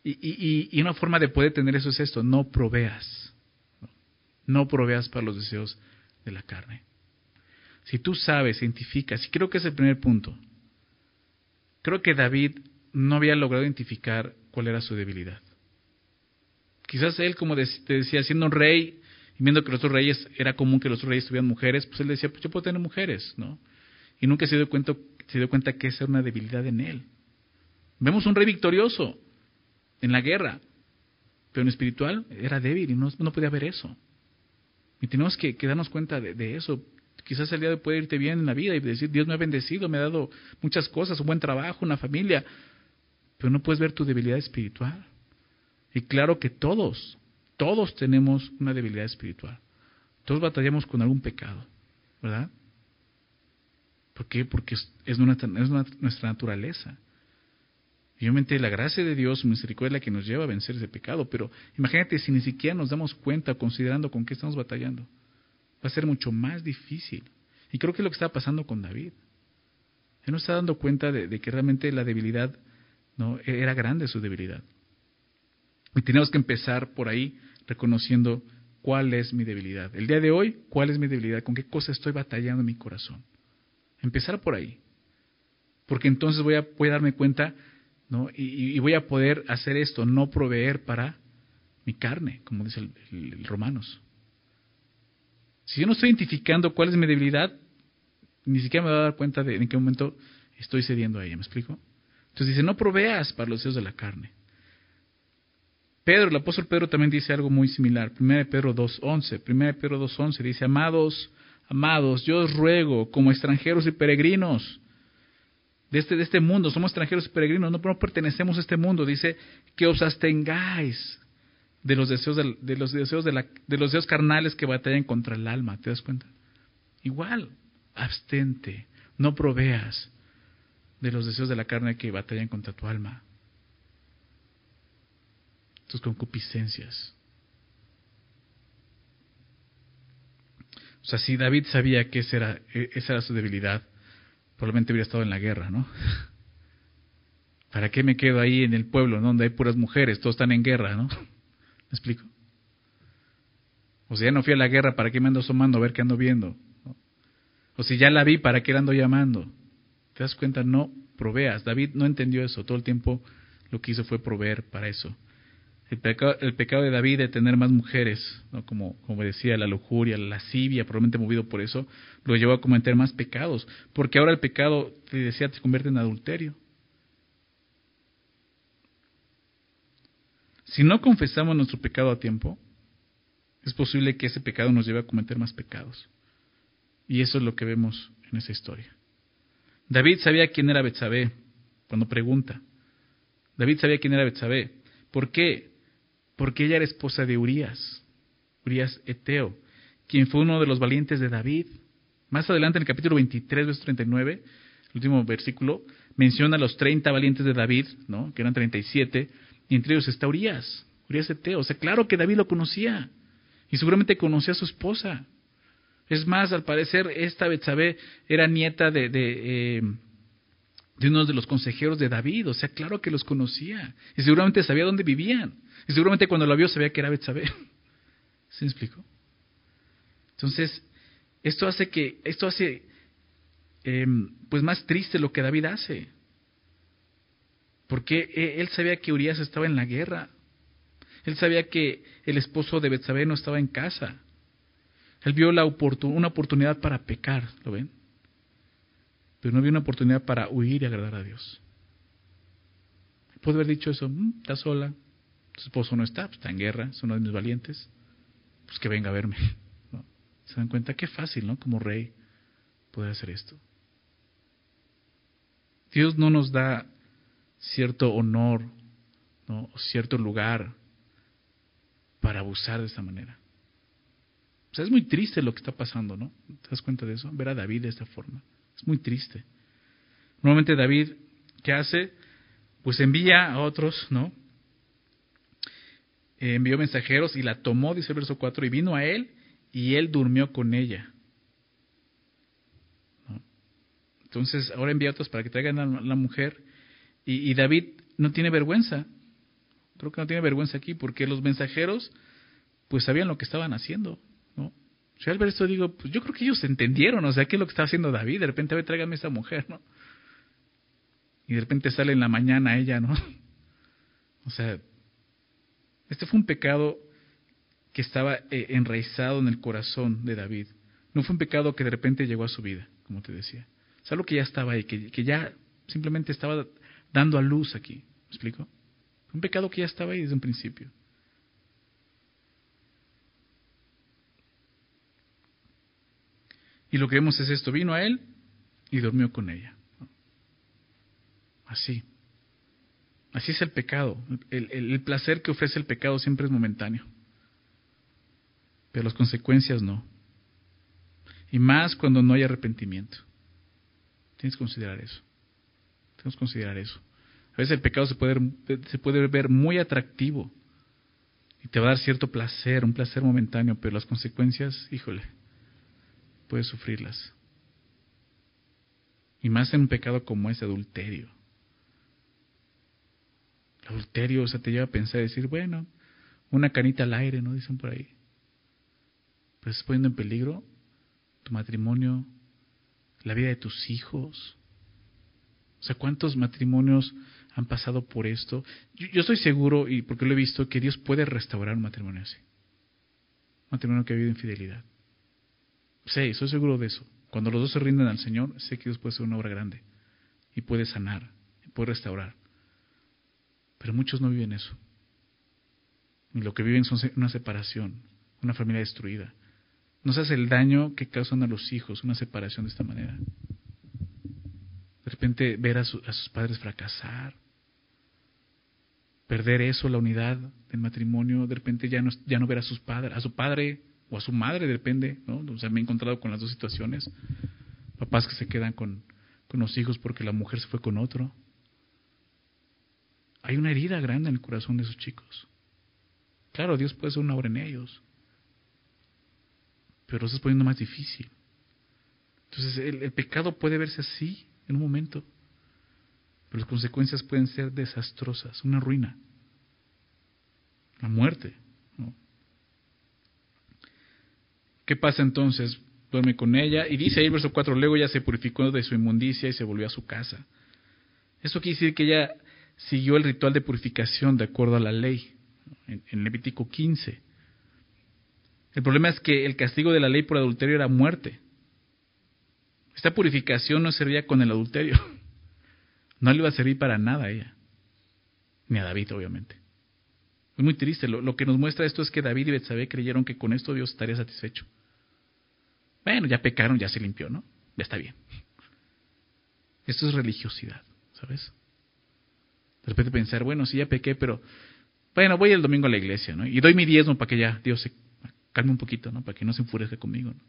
Y, y, y una forma de poder tener eso es esto, no proveas. No proveas para los deseos de la carne. Si tú sabes, identificas, y creo que es el primer punto, creo que David no había logrado identificar cuál era su debilidad. Quizás él, como te decía, siendo un rey, y viendo que los otros reyes era común que los otros reyes tuvieran mujeres, pues él decía, pues yo puedo tener mujeres, ¿no? Y nunca se dio cuenta, se dio cuenta que esa era una debilidad en él. Vemos un rey victorioso en la guerra, pero en espiritual era débil y no, podía ver eso. Y tenemos que, darnos cuenta de, eso. Quizás el día de puede irte bien en la vida y decir, Dios me ha bendecido, me ha dado muchas cosas, un buen trabajo, una familia, pero no puedes ver tu debilidad espiritual. Y claro que todos, todos tenemos una debilidad espiritual. Todos batallamos con algún pecado, ¿verdad? ¿Por qué? Porque es nuestra, nuestra naturaleza. Y obviamente la gracia de Dios, misericordia es la que nos lleva a vencer ese pecado, pero imagínate si ni siquiera nos damos cuenta considerando con qué estamos batallando. Va a ser mucho más difícil. Y creo que es lo que está pasando con David. Él no está dando cuenta de, que realmente la debilidad no era grande su debilidad. Y tenemos que empezar por ahí reconociendo cuál es mi debilidad. El día de hoy, cuál es mi debilidad, con qué cosa estoy batallando en mi corazón. Empezar por ahí. Porque entonces voy a, voy a darme cuenta ¿no? Y, voy a poder hacer esto, no proveer para mi carne, como dice el, Romanos. Si yo no estoy identificando cuál es mi debilidad, ni siquiera me voy a dar cuenta de en qué momento estoy cediendo a ella, ¿me explico? Entonces dice, no proveas para los deseos de la carne. Pedro, el apóstol Pedro también dice algo muy similar. 1 Pedro 2.11. 1 Pedro 2.11 dice, amados, amados, yo os ruego como extranjeros y peregrinos de este, de este mundo, somos extranjeros y peregrinos, no, pertenecemos a este mundo, dice que os abstengáis de los deseos de, los deseos de, la, de los deseos carnales que batallan contra el alma, ¿te das cuenta? Igual, abstente, no proveas de los deseos de la carne que batallan contra tu alma, tus concupiscencias. O sea, si David sabía que esa era, e, esa era su debilidad, probablemente hubiera estado en la guerra, ¿no? ¿Para qué me quedo ahí en el pueblo donde hay puras mujeres? Todos están en guerra, ¿no? ¿Me explico? O sea, ya no fui a la guerra, ¿para qué me ando asomando a ver qué ando viendo? O si ya la vi, ¿para qué la ando llamando? ¿Te das cuenta? No proveas. David no entendió eso. Todo el tiempo lo que hizo fue proveer para eso. El pecado, el pecado de David de tener más mujeres, ¿no? como, como decía, la lujuria, la lascivia, probablemente movido por eso, lo llevó a cometer más pecados. Porque ahora el pecado, te decía, se convierte en adulterio. Si no confesamos nuestro pecado a tiempo, es posible que ese pecado nos lleve a cometer más pecados. Y eso es lo que vemos en esa historia. David sabía quién era Betsabé cuando pregunta. David sabía quién era Betsabé. ¿Por qué? porque ella era esposa de Urias, Urias Eteo, quien fue uno de los valientes de David. Más adelante en el capítulo 23, verso 39, el último versículo, menciona a los 30 valientes de David, ¿no? que eran 37, y entre ellos está Urias, Urias Eteo. O sea, claro que David lo conocía, y seguramente conocía a su esposa. Es más, al parecer, esta Betsabé era nieta de, de, eh, de uno de los consejeros de David, o sea, claro que los conocía, y seguramente sabía dónde vivían. Y seguramente cuando lo vio sabía que era Betsabé. ¿Se me explico? Entonces, esto hace que, esto hace em, pues más triste lo que David hace. Porque e, él sabía que Urias estaba en la guerra. Él sabía que el esposo de Betsabé no estaba en casa. Él vio la una oportunidad para pecar, ¿lo ven? Pero no vio una oportunidad para huir y agradar a Dios. Puede haber dicho eso, mm, está sola, su esposo no está, pues, está en guerra, es uno de mis valientes, pues que venga a verme. ¿Se dan cuenta? Qué fácil, ¿no? Como rey poder hacer esto. Dios no nos da cierto honor, ¿no? o cierto lugar para abusar de esa manera. O sea, es muy triste lo que está pasando, ¿no? ¿Te das cuenta de eso? Ver a David de esta forma. Es muy triste. Normalmente David, ¿qué hace? Pues envía a otros, ¿no? Eh, envió mensajeros y la tomó, dice el verso 4, y vino a él y él durmió con ella. Entonces, ahora envía a otros para que traigan a la mujer. Y, y, David no tiene vergüenza. Creo que no tiene vergüenza aquí, porque los mensajeros, pues sabían lo que estaban haciendo. Yo al ver esto digo, pues yo creo que ellos entendieron, o sea, qué es lo que está haciendo David. De repente, a ver, tráigame a esta mujer, ¿no? Y de repente sale en la mañana ella, ¿no? O sea, este fue un pecado que estaba eh, enraizado en el corazón de David. No fue un pecado que de repente llegó a su vida, como te decía. Es algo que ya estaba ahí, que, que ya simplemente estaba dando a luz aquí. ¿Me explico? Un pecado que ya estaba ahí desde un principio. Y lo que vemos es esto, vino a él y durmió con ella. Así. Así es el pecado. El, placer que ofrece el pecado siempre es momentáneo. Pero las consecuencias no. Y más cuando no hay arrepentimiento. Tienes que considerar eso. Tienes que considerar eso. A veces el pecado se puede, se puede ver muy atractivo y te va a dar cierto placer, un placer momentáneo, pero las consecuencias, híjole, puedes sufrirlas. Y más en un pecado como ese adulterio. Adulterio, o sea, te lleva a pensar y decir, bueno, una canita al aire, ¿no? Dicen por ahí. Pero estás poniendo en peligro tu matrimonio, la vida de tus hijos. O sea, ¿cuántos matrimonios han pasado por esto? Yo, yo, estoy seguro, y porque lo he visto, que Dios puede restaurar un matrimonio así. Un matrimonio que ha habido infidelidad. Sí, estoy seguro de eso. Cuando los dos se rinden al Señor, sé que Dios puede hacer una obra grande. Y puede sanar, y puede restaurar. Pero muchos no viven eso. Y lo que viven son una separación, una familia destruida. No sabes el daño que causan a los hijos una separación de esta manera. De repente ver a, a sus padres fracasar, perder eso, la unidad del matrimonio, de repente ya no, ya no ver a sus padres, a su padre o a su madre, depende, ¿no? O sea, me he encontrado con las dos situaciones. Papás que se quedan con, con los hijos porque la mujer se fue con otro. Hay una herida grande en el corazón de esos chicos. Claro, Dios puede hacer una obra en ellos, pero lo estás poniendo más difícil. Entonces, el, el, pecado puede verse así en un momento, pero las consecuencias pueden ser desastrosas, una ruina, la muerte. ¿no? ¿Qué pasa entonces? Duerme con ella y dice ahí verso 4, luego ella se purificó de su inmundicia y se volvió a su casa. Eso quiere decir que ella siguió el ritual de purificación de acuerdo a la ley, en, Levítico 15. El problema es que el castigo de la ley por adulterio era muerte. Esta purificación no servía con el adulterio. No le iba a servir para nada a ella. Ni a David, obviamente. Es muy triste. Lo, lo que nos muestra esto es que David y Betsabé creyeron que con esto Dios estaría satisfecho. Bueno, ya pecaron, ya se limpió, ¿no? Ya está bien. Esto es religiosidad, ¿sabes? De repente pensar, bueno, sí ya pequé, pero bueno, voy el domingo a la iglesia, ¿no? Y doy mi diezmo para que ya Dios se calme un poquito, ¿no? Para que no se enfurezca conmigo, ¿no?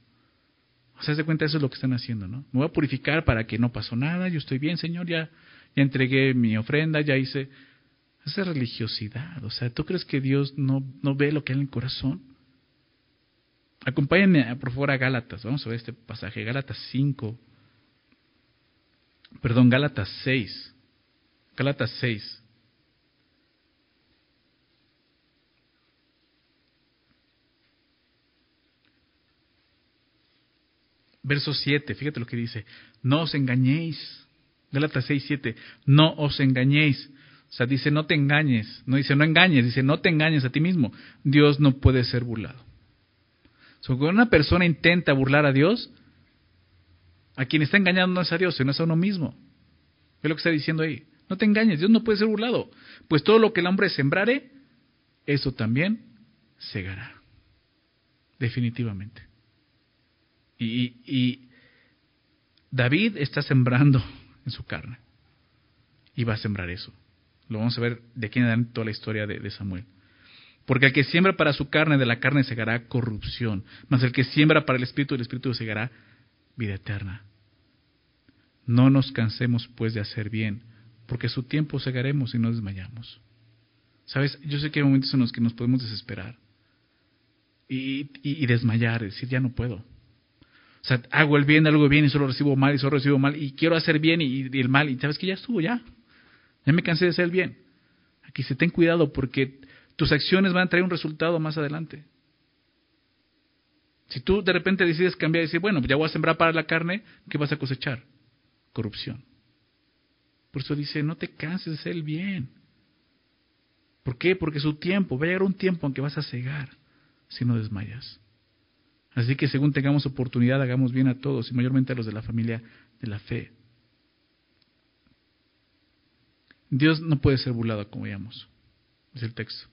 O sea, se cuenta, eso es lo que están haciendo, ¿no? Me voy a purificar para que no pasó nada, yo estoy bien, Señor, ya, ya entregué mi ofrenda, ya hice. Esa es religiosidad, o sea, ¿tú crees que Dios no, no ve lo que hay en el corazón? Acompáñenme, por favor, a Gálatas, vamos a ver este pasaje, Gálatas 5, perdón, Gálatas 6, Gálatas 6. Verso 7, fíjate lo que dice. No os engañéis. Gálatas 6, 7. No os engañéis. O sea, dice no te engañes. No dice no engañes, dice no te engañes a ti mismo. Dios no puede ser burlado. Cuando una persona intenta burlar a Dios, a quien está engañando no es a Dios, sino es a uno mismo. Es lo que está diciendo ahí. No te engañes, Dios no puede ser burlado. Pues todo lo que el hombre sembrare, eso también segará. Definitivamente. Y, y, David está sembrando en su carne. Y va a sembrar eso. Lo vamos a ver de aquí en adelante toda la historia de Samuel. Porque el que siembra para su carne, de la carne segará corrupción. Mas el que siembra para el Espíritu, del Espíritu segará vida eterna. No nos cansemos pues de hacer bien, porque su tiempo segaremos y no desmayamos. Sabes, yo sé que hay momentos en los que nos podemos desesperar y, y, desmayar, decir, ya no puedo. O sea, hago el bien, algo bien y solo recibo mal y solo recibo mal y quiero hacer bien y, y el mal y sabes que ya estuvo, ya. Ya me cansé de hacer el bien. Aquí se ten cuidado porque tus acciones van a traer un resultado más adelante. Si tú de repente decides cambiar y decir, bueno, ya voy a sembrar para la carne, ¿qué vas a cosechar? Corrupción. Por eso dice, no te canses de hacer el bien. ¿Por qué? Porque su tiempo, va a llegar un tiempo en que vas a cegar si no desmayas. Así que según tengamos oportunidad, hagamos bien a todos y mayormente a los de la familia de la fe. Dios no puede ser burlado, como veíamos, es el texto.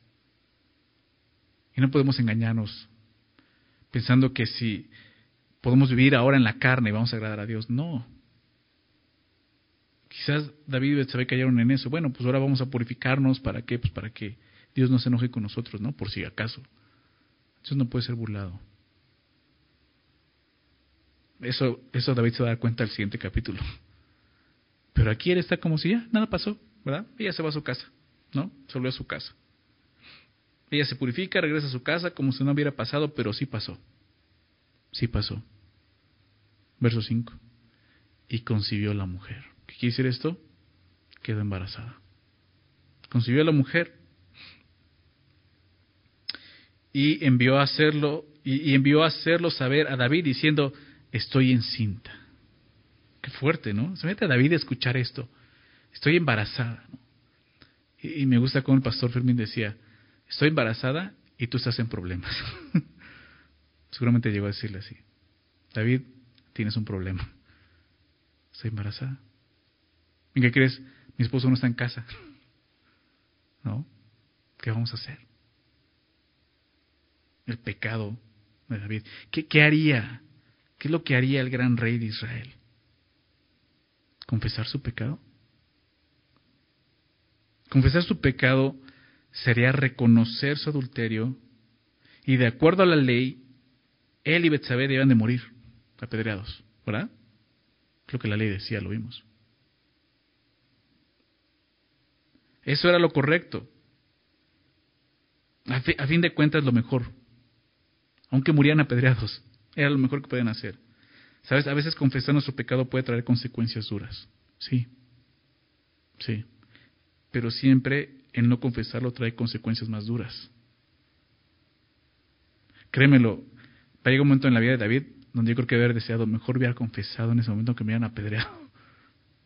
Y no podemos engañarnos pensando que si podemos vivir ahora en la carne y vamos a agradar a Dios. No. Quizás David y Betsabé cayeron en eso. Bueno, pues ahora vamos a purificarnos. ¿Para qué? Pues para que Dios no se enoje con nosotros, ¿no? Por si acaso. Eso no puede ser burlado. Eso, eso David se va a dar cuenta al siguiente capítulo. Pero aquí él está como si ya nada pasó, ¿verdad? Ella se va a su casa, ¿no? Se volvió a su casa. Ella se purifica, regresa a su casa como si no hubiera pasado, pero sí pasó. Sí pasó. Verso 5. Y concibió la mujer. ¿Qué quiere decir esto? Quedó embarazada. Concibió a la mujer y envió a hacerlo y, envió a hacerlo saber a David diciendo estoy encinta. Qué fuerte, ¿no? Se mete a David a escuchar esto. Estoy embarazada. Y, y, me gusta como el pastor Fermín decía, estoy embarazada y tú estás en problemas. Seguramente llegó a decirle así, David, tienes un problema. Estoy embarazada. ¿Y qué crees? Mi esposo no está en casa. ¿No? ¿Qué vamos a hacer? El pecado de David. ¿Qué, ¿Qué haría? ¿Qué es lo que haría el gran rey de Israel? ¿Confesar su pecado? Confesar su pecado sería reconocer su adulterio y de acuerdo a la ley, él y Betsabé debían de morir apedreados, ¿verdad? Es lo que la ley decía, lo vimos. Eso era lo correcto. A, fin de cuentas, lo mejor. Aunque murieran apedreados, era lo mejor que podían hacer. ¿Sabes? A veces confesar nuestro pecado puede traer consecuencias duras. Sí. Sí. Pero siempre en no confesarlo trae consecuencias más duras. Créemelo, va a llegar un momento en la vida de David donde yo creo que haber deseado, mejor hubiera confesado en ese momento que me hubieran apedreado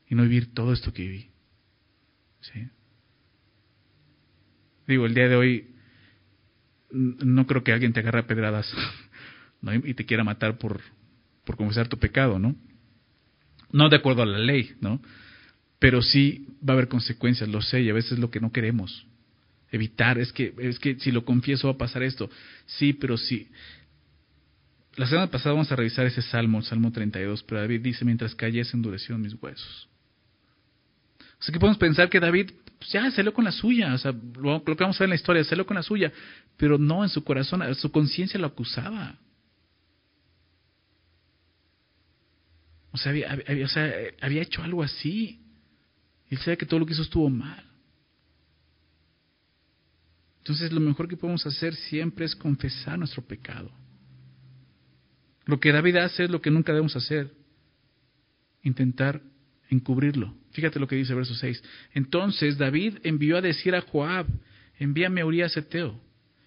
y no vivir todo esto que viví. ¿Sí? Digo, el día de hoy no creo que alguien te agarre a pedradas y te quiera matar por, por confesar tu pecado, ¿no? No de acuerdo a la ley, ¿no? Pero sí va a haber consecuencias, lo sé, y a veces es lo que no queremos evitar, es que, es que si lo confieso va a pasar esto, sí, pero sí. La semana pasada vamos a revisar ese salmo, el Salmo 32, pero David dice, mientras se endurecieron mis huesos. O sea que podemos pensar que David pues ya salió con la suya, o sea, lo, que vamos a ver en la historia, salió con la suya, pero no en su corazón, su conciencia lo acusaba. O sea, había hecho algo así. Él sabe que todo lo que hizo estuvo mal. Entonces lo mejor que podemos hacer siempre es confesar nuestro pecado. Lo que David hace es lo que nunca debemos hacer. Intentar encubrirlo. Fíjate lo que dice verso 6. Entonces David envió a decir a Joab, envíame a Urias Eteo.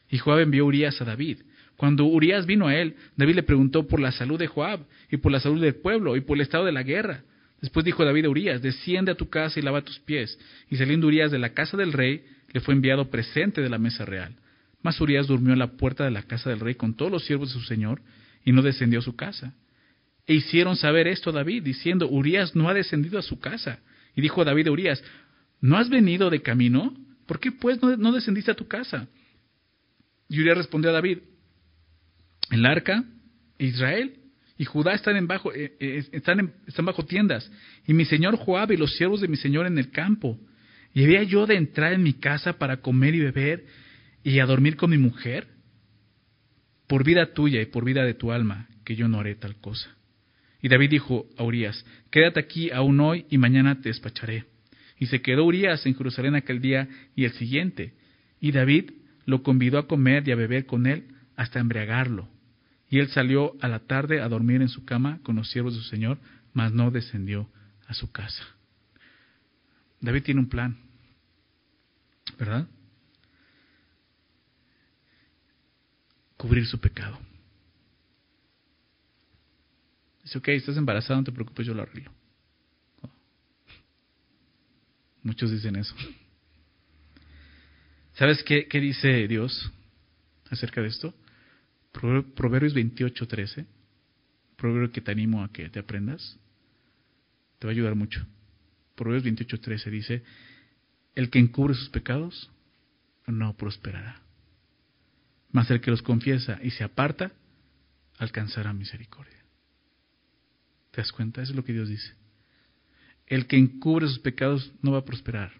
Y Joab envió a Urias a David. Cuando Urias vino a él, David le preguntó por la salud de Joab y por la salud del pueblo y por el estado de la guerra. Después dijo David a Urias, desciende a tu casa y lava tus pies. Y saliendo Urias de la casa del rey, le fue enviado presente de la mesa real. Mas Urias durmió en la puerta de la casa del rey con todos los siervos de su señor, y no descendió a su casa. E hicieron saber esto a David, diciendo, Urias no ha descendido a su casa. Y dijo David a Urias, ¿no has venido de camino? ¿Por qué pues no, no descendiste a tu casa? Y Urias respondió a David, el arca, Israel y Judá están, en bajo, eh, eh, están, bajo tiendas, y mi señor Joab y los siervos de mi señor en el campo. Y había yo de entrar en mi casa para comer y beber, y a dormir con mi mujer? Por vida tuya y por vida de tu alma, que yo no haré tal cosa. Y David dijo a Urias, quédate aquí aún hoy y mañana te despacharé. Y se quedó Urias en Jerusalén aquel día y el siguiente. Y David lo convidó a comer y a beber con él hasta embriagarlo. Y él salió a la tarde a dormir en su cama con los siervos de su señor, mas no descendió a su casa. David tiene un plan, ¿verdad? Cubrir su pecado. Dice, ok, estás embarazado, no te preocupes, yo lo arreglo. Muchos dicen eso. ¿Sabes qué, qué dice Dios acerca de esto? Proverbios 28, 13. Proverbio que te animo a que te aprendas. Te va a ayudar mucho. Proverbios 28, 13 dice, el que encubre sus pecados no prosperará. Mas el que los confiesa y se aparta, alcanzará misericordia. ¿Te das cuenta? Eso es lo que Dios dice. El que encubre sus pecados no va a prosperar.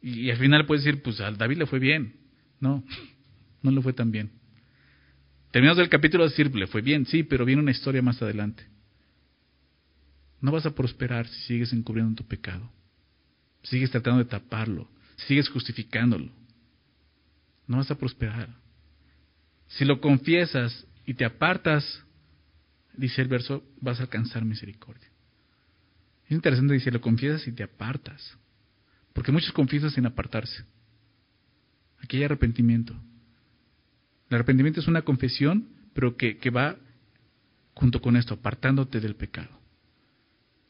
Y, al final puedes decir, pues a David le fue bien. No, no le fue tan bien. Terminamos el capítulo de decir, le fue bien, sí, pero viene una historia más adelante. No vas a prosperar si sigues encubriendo tu pecado. Sigues tratando de taparlo. Sigues justificándolo. No vas a prosperar. Si lo confiesas y te apartas, dice el verso, vas a alcanzar misericordia. Es interesante, dice, lo confiesas y te apartas. Porque muchos confiesan sin apartarse. Aquí hay arrepentimiento. El arrepentimiento es una confesión, pero que, que va junto con esto, apartándote del pecado.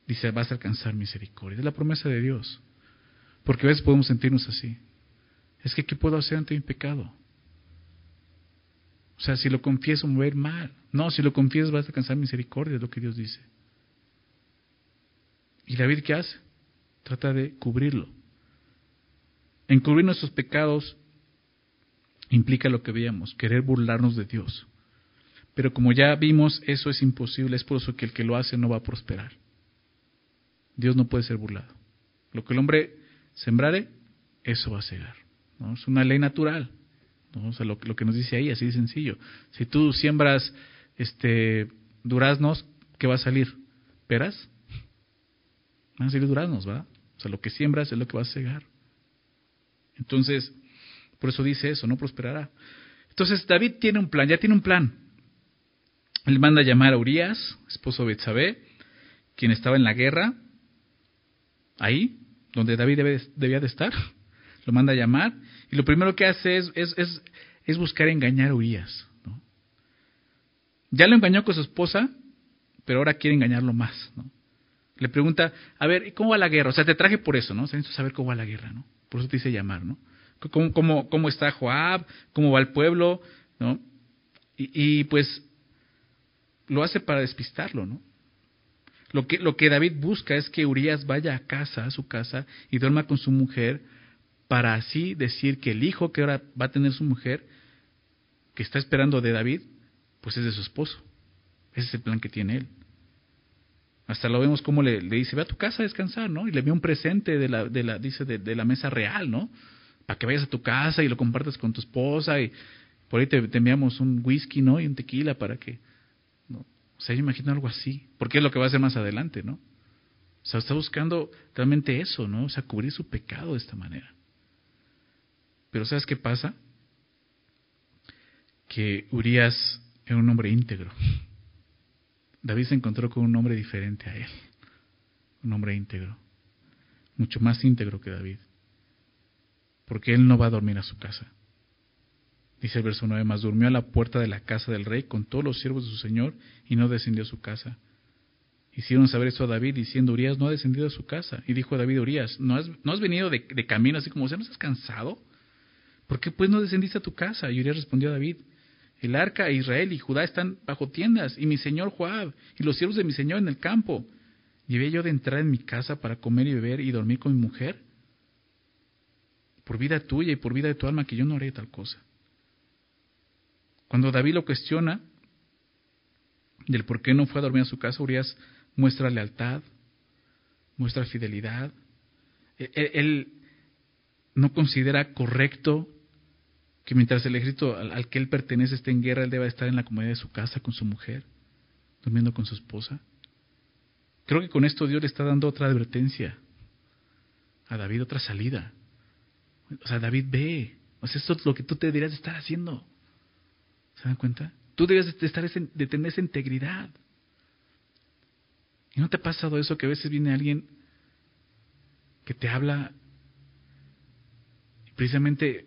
Dice, vas a alcanzar misericordia. Es la promesa de Dios. Porque a veces podemos sentirnos así. Es que, ¿qué puedo hacer ante mi pecado? O sea, si lo confieso, me voy a ir mal. No, si lo confiesas, vas a alcanzar misericordia, es lo que Dios dice. ¿Y David qué hace? Trata de cubrirlo. Encubrir nuestros pecados implica lo que veíamos, querer burlarnos de Dios. Pero como ya vimos, eso es imposible, es por eso que el que lo hace no va a prosperar. Dios no puede ser burlado. Lo que el hombre sembrare, eso va a cegar. ¿no? Es una ley natural. ¿no? O sea, lo, que nos dice ahí, así de sencillo. Si tú siembras este duraznos, ¿qué va a salir? ¿Peras? Van a salir duraznos, ¿verdad? O sea, lo que siembras es lo que va a cegar. Entonces, por eso dice eso, no prosperará. Entonces, David tiene un plan, ya tiene un plan. Él manda a llamar a Urias, esposo de Betsabé, quien estaba en la guerra, ahí, donde David debía de estar. Lo manda a llamar y lo primero que hace es, es, es, buscar engañar a Urias. Ya lo engañó con su esposa, pero ahora quiere engañarlo más. ¿no? Le pregunta, a ver, ¿cómo va la guerra? O sea, te traje por eso, ¿no? O sea, necesito saber cómo va la guerra, ¿no? Por eso te hice llamar, ¿no? ¿Cómo, cómo, cómo está Joab? ¿Cómo va el pueblo? ¿No? Y, y, pues lo hace para despistarlo, ¿no? Lo que, lo que David busca es que Urias vaya a casa, a su casa, y duerma con su mujer, para así decir que el hijo que ahora va a tener su mujer, que está esperando de David, pues es de su esposo. Ese es el plan que tiene él. Hasta lo vemos como le, dice, ve a tu casa a descansar, ¿no? Y le envía un presente de la, de la, dice, de, la mesa real, ¿no? Para que vayas a tu casa y lo compartas con tu esposa y por ahí te, enviamos un whisky, ¿no? Y un tequila para que, ¿no? O sea, yo imagino algo así, porque es lo que va a hacer más adelante, ¿no? O sea, está buscando realmente eso, ¿no? O sea, cubrir su pecado de esta manera. Pero ¿sabes qué pasa? Que Urias era un hombre íntegro. David se encontró con un hombre diferente a él, un hombre íntegro, mucho más íntegro que David, porque él no va a dormir a su casa. Dice el verso 9, más durmió a la puerta de la casa del rey con todos los siervos de su señor y no descendió a su casa. Hicieron saber esto a David diciendo, Urias no ha descendido a su casa. Y dijo a David, Urias, ¿no has, no has venido de, camino así como, ¿no estás cansado? ¿Por qué pues no descendiste a tu casa? Y Urias respondió a David, el arca e Israel y Judá están bajo tiendas, y mi señor Joab, y los siervos de mi señor en el campo. ¿Llevé yo de entrar en mi casa para comer y beber y dormir con mi mujer? Por vida tuya y por vida de tu alma, que yo no haré tal cosa. Cuando David lo cuestiona del por qué no fue a dormir a su casa, Urias muestra lealtad, muestra fidelidad. Él, no considera correcto que mientras el ejército al, que él pertenece esté en guerra, él deba estar en la comodidad de su casa con su mujer, durmiendo con su esposa. Creo que con esto Dios le está dando otra advertencia a David, otra salida. O sea, David ve, o sea, esto es lo que tú te deberías de estar haciendo. ¿Se dan cuenta? Tú debes de, estar, de tener esa integridad. ¿Y no te ha pasado eso que a veces viene alguien que te habla y precisamente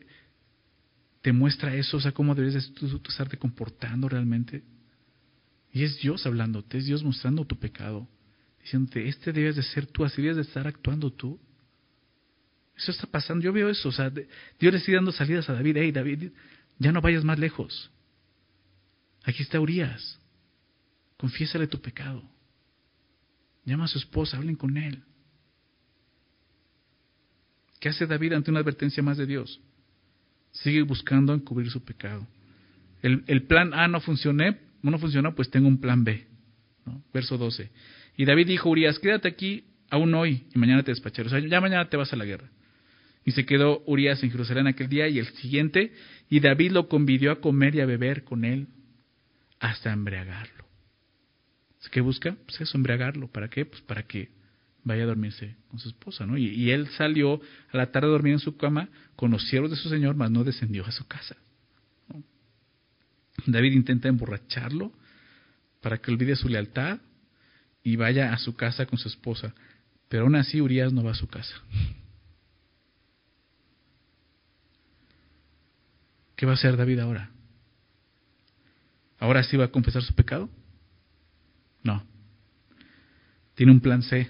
te muestra eso, o sea, cómo debes tú, tú estarte comportando realmente? Y es Dios hablándote, es Dios mostrando tu pecado, diciéndote, este debes de ser tú, así debes de estar actuando tú. Eso está pasando, yo veo eso, o sea, Dios le sigue dando salidas a David, hey David, ya no vayas más lejos. Aquí está Urias, confiésale tu pecado. Llama a su esposa, hablen con él. ¿Qué hace David ante una advertencia más de Dios? Sigue buscando encubrir su pecado. El, plan A no funcionó, no funcionó, pues tengo un plan B. Verso 12. Y David dijo, Urias, quédate aquí aún hoy y mañana te despacharé. O sea, ya mañana te vas a la guerra. Y se quedó Urias en Jerusalén aquel día y el siguiente, y David lo convidió a comer y a beber con él hasta embriagarlo. ¿Qué busca? Pues eso, embriagarlo. ¿Para qué? Pues para que vaya a dormirse con su esposa, ¿no? Y, él salió a la tarde a dormir en su cama con los siervos de su señor, mas no descendió a su casa. David intenta emborracharlo para que olvide su lealtad y vaya a su casa con su esposa. Pero aún así Urias no va a su casa. ¿Qué va a hacer David ahora? ¿Ahora sí va a confesar su pecado? No. Tiene un plan C,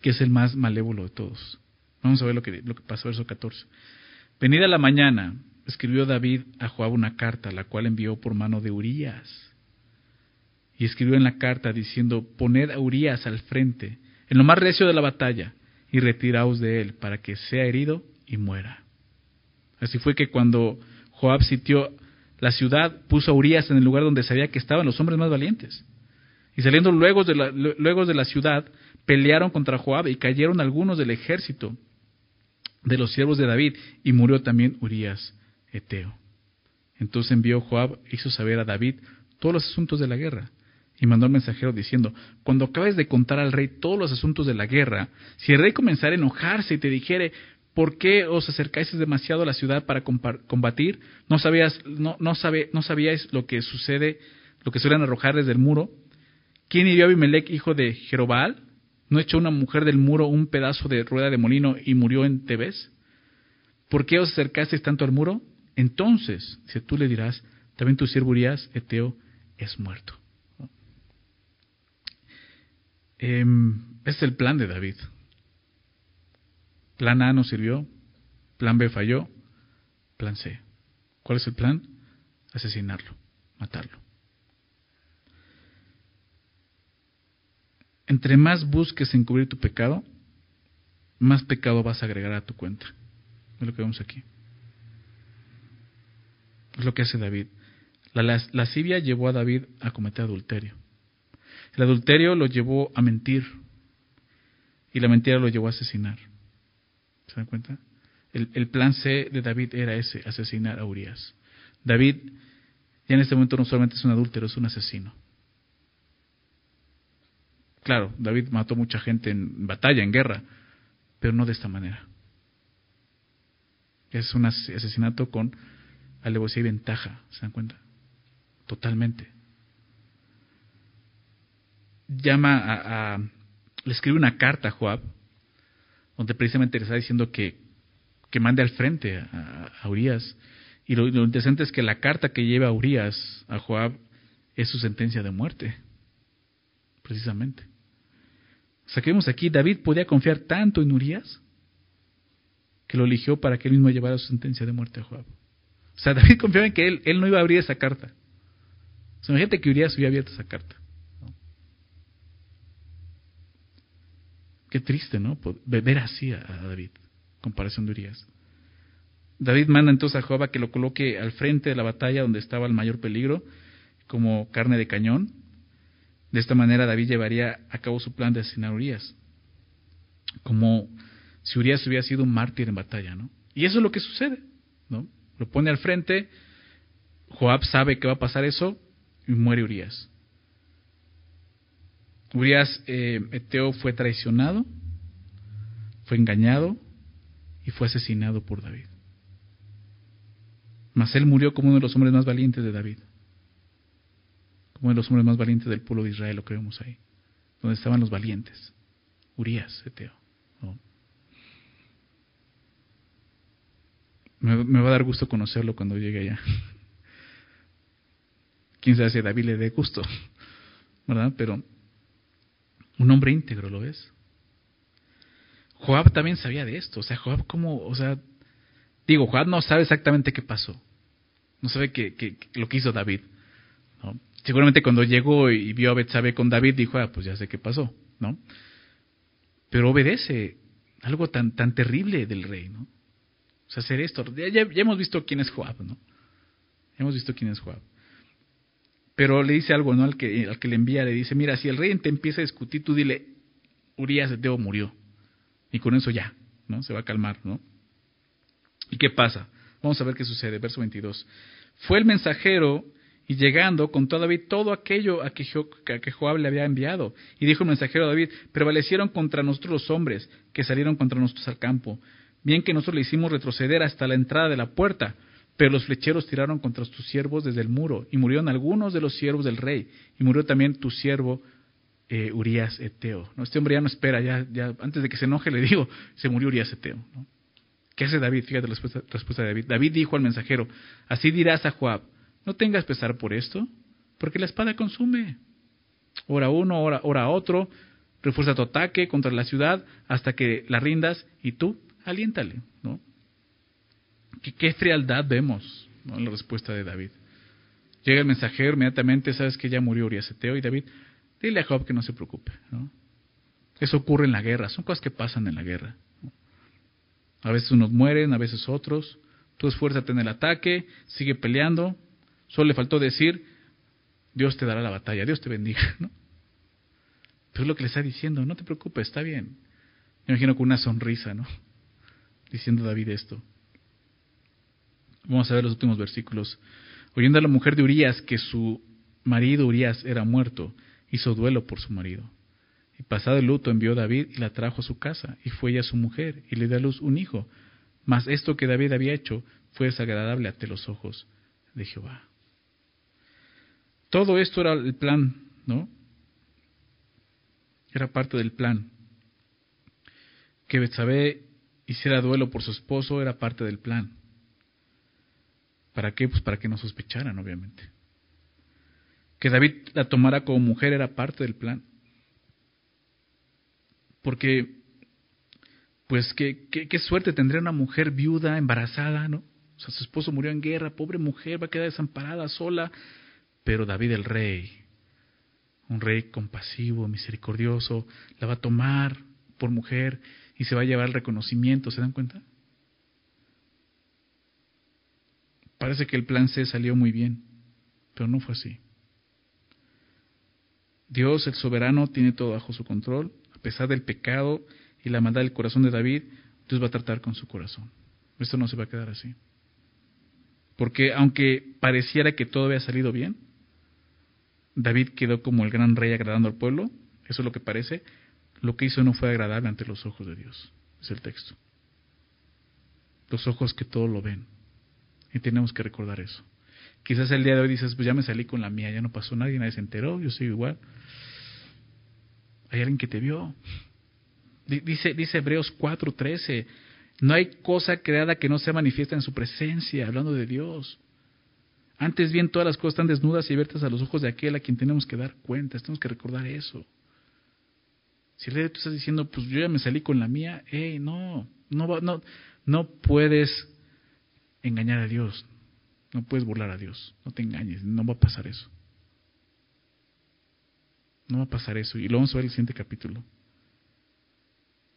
que es el más malévolo de todos. Vamos a ver lo que, lo que pasa, verso 14. Venida la mañana, escribió David a Joab una carta, la cual envió por mano de Urías. Y escribió en la carta diciendo, poned a Urías al frente, en lo más recio de la batalla, y retiraos de él, para que sea herido y muera. Así fue que cuando Joab sitió la ciudad puso a Urias en el lugar donde sabía que estaban los hombres más valientes. Y saliendo luego de la, luego de la ciudad, pelearon contra Joab y cayeron algunos del ejército de los siervos de David, y murió también Urias Eteo. Entonces envió Joab, hizo saber a David todos los asuntos de la guerra, y mandó al mensajero diciendo, cuando acabes de contar al rey todos los asuntos de la guerra, si el rey comenzara a enojarse y te dijere, ¿Por qué os acercáis demasiado a la ciudad para combatir? ¿No, sabías, no, no, ¿No sabíais lo que sucede, lo que suelen arrojar desde el muro? ¿Quién hirió a Abimelech, hijo de Jerobal? ¿No echó una mujer del muro un pedazo de rueda de molino y murió en Tebes? ¿Por qué os acercasteis tanto al muro? Entonces, si tú le dirás, también tu siervo Urias, Eteo, es muerto. Eh, es el plan de David. Plan A no sirvió, plan B falló, plan C. ¿Cuál es el plan? Asesinarlo, matarlo. Entre más busques encubrir tu pecado, más pecado vas a agregar a tu cuenta. Es lo que vemos aquí. Es lo que hace David. La lascivia llevó a David a cometer adulterio. El adulterio lo llevó a mentir. Y la mentira lo llevó a asesinar. ¿Se dan cuenta? El, plan C de David era ese, asesinar a Urias. David ya en este momento no solamente es un adúltero, es un asesino. Claro, David mató mucha gente en batalla, en guerra, pero no de esta manera. Es un asesinato con alevosía y ventaja, ¿se dan cuenta? Totalmente. Llama a, a le escribe una carta a Joab, donde precisamente le está diciendo que, que mande al frente a, Urias. Y lo, interesante es que la carta que lleva a Urias a Joab es su sentencia de muerte, precisamente. Saquemos aquí, David podía confiar tanto en Urias que lo eligió para que él mismo llevara su sentencia de muerte a Joab. O sea, David confiaba en que él, él no iba a abrir esa carta. O sea, imagínate que Urias hubiera abierto esa carta. Qué triste, ¿no? Ver así a David, comparación de Urias. David manda entonces a Joab que lo coloque al frente de la batalla donde estaba el mayor peligro, como carne de cañón. De esta manera David llevaría a cabo su plan de asesinar a Urias. Como si Urias hubiera sido un mártir en batalla, ¿no? Y eso es lo que sucede, ¿no? Lo pone al frente, Joab sabe que va a pasar eso y muere Urias. Urias eh, Eteo fue traicionado, fue engañado y fue asesinado por David. Mas él murió como uno de los hombres más valientes de David, como uno de los hombres más valientes del pueblo de Israel, lo que vemos ahí, donde estaban los valientes. Urias Eteo. Me, va a dar gusto conocerlo cuando llegue allá. Quién sabe si David le dé gusto, ¿verdad? Pero un hombre íntegro, ¿lo ves? Joab también sabía de esto. O sea, Joab como, o sea, digo, Joab no sabe exactamente qué pasó. No sabe qué, lo que hizo David. Seguramente cuando llegó y vio a Betsabe con David, dijo, ah, pues ya sé qué pasó, ¿no? Pero obedece algo tan, tan terrible del rey, ¿no? O sea, hacer esto. Ya, hemos visto quién es Joab, ¿no? hemos visto quién es Joab. Pero le dice algo, ¿no? Al que, al que le envía, le dice, mira, si el rey te empieza a discutir, tú dile, Urias de Teo murió. Y con eso ya, ¿no? Se va a calmar, ¿no? ¿Y qué pasa? Vamos a ver qué sucede. Verso 22. Fue el mensajero y llegando contó a David todo aquello a que, Joab le había enviado. Y dijo el mensajero a David, prevalecieron contra nosotros los hombres que salieron contra nosotros al campo. Bien que nosotros le hicimos retroceder hasta la entrada de la puerta, pero los flecheros tiraron contra tus siervos desde el muro, y murieron algunos de los siervos del rey, y murió también tu siervo eh, Urias Eteo. ¿no? Este hombre ya no espera, ya, antes de que se enoje le digo, se murió Urias Eteo. ¿Qué hace David? Fíjate la respuesta, de David. David dijo al mensajero, así dirás a Joab, no tengas pesar por esto, porque la espada consume. Ora uno, ora otro, refuerza tu ataque contra la ciudad hasta que la rindas, y tú aliéntale, ¿no? ¿Qué, frialdad vemos en la respuesta de David? Llega el mensajero, inmediatamente sabes que ya murió Uriaseteo y David, dile a Job que no se preocupe, ¿no? Eso ocurre en la guerra, son cosas que pasan en la guerra. A veces unos mueren, a veces otros. Tú esfuérzate en el ataque, sigue peleando. Solo le faltó decir, Dios te dará la batalla, Dios te bendiga, ¿no? Pero es lo que le está diciendo, no te preocupes, está bien. Me imagino con una sonrisa, ¿no? diciendo David esto. Vamos a ver los últimos versículos. Oyendo a la mujer de Urias que su marido Urias era muerto, hizo duelo por su marido. Y pasado el luto envió David y la trajo a su casa, y fue ella su mujer, y le dio a luz un hijo. Mas esto que David había hecho fue desagradable ante los ojos de Jehová. Todo esto era el plan, ¿no? Era parte del plan. Que Betsabé hiciera duelo por su esposo era parte del plan. ¿Para qué? Pues para que no sospecharan, obviamente. Que David la tomara como mujer era parte del plan. Porque, pues, qué, qué, suerte tendría una mujer viuda, embarazada, ¿no? O sea, su esposo murió en guerra, pobre mujer, va a quedar desamparada, sola. Pero David el rey, un rey compasivo, misericordioso, la va a tomar por mujer y se va a llevar el reconocimiento, ¿se dan cuenta? Parece que el plan C salió muy bien, pero no fue así. Dios, el soberano, tiene todo bajo su control, a pesar del pecado y la maldad del corazón de David, Dios va a tratar con su corazón. Esto no se va a quedar así. Porque aunque pareciera que todo había salido bien, David quedó como el gran rey agradando al pueblo, eso es lo que parece, lo que hizo no fue agradable ante los ojos de Dios, es el texto. Los ojos que todo lo ven. Y tenemos que recordar eso. Quizás el día de hoy dices, pues ya me salí con la mía, ya no pasó nadie, nadie se enteró, yo soy igual. Hay alguien que te vio. Dice, dice Hebreos 4:13, no hay cosa creada que no se manifiesta en su presencia, hablando de Dios. Antes bien, todas las cosas están desnudas y abiertas a los ojos de aquel a quien tenemos que dar cuenta, tenemos que recordar eso. Si tú estás diciendo, pues yo ya me salí con la mía, hey, no, no, no, no puedes engañar a Dios, no puedes burlar a Dios, no te engañes, no va a pasar eso. No va a pasar eso, y lo vamos a ver en el siguiente capítulo.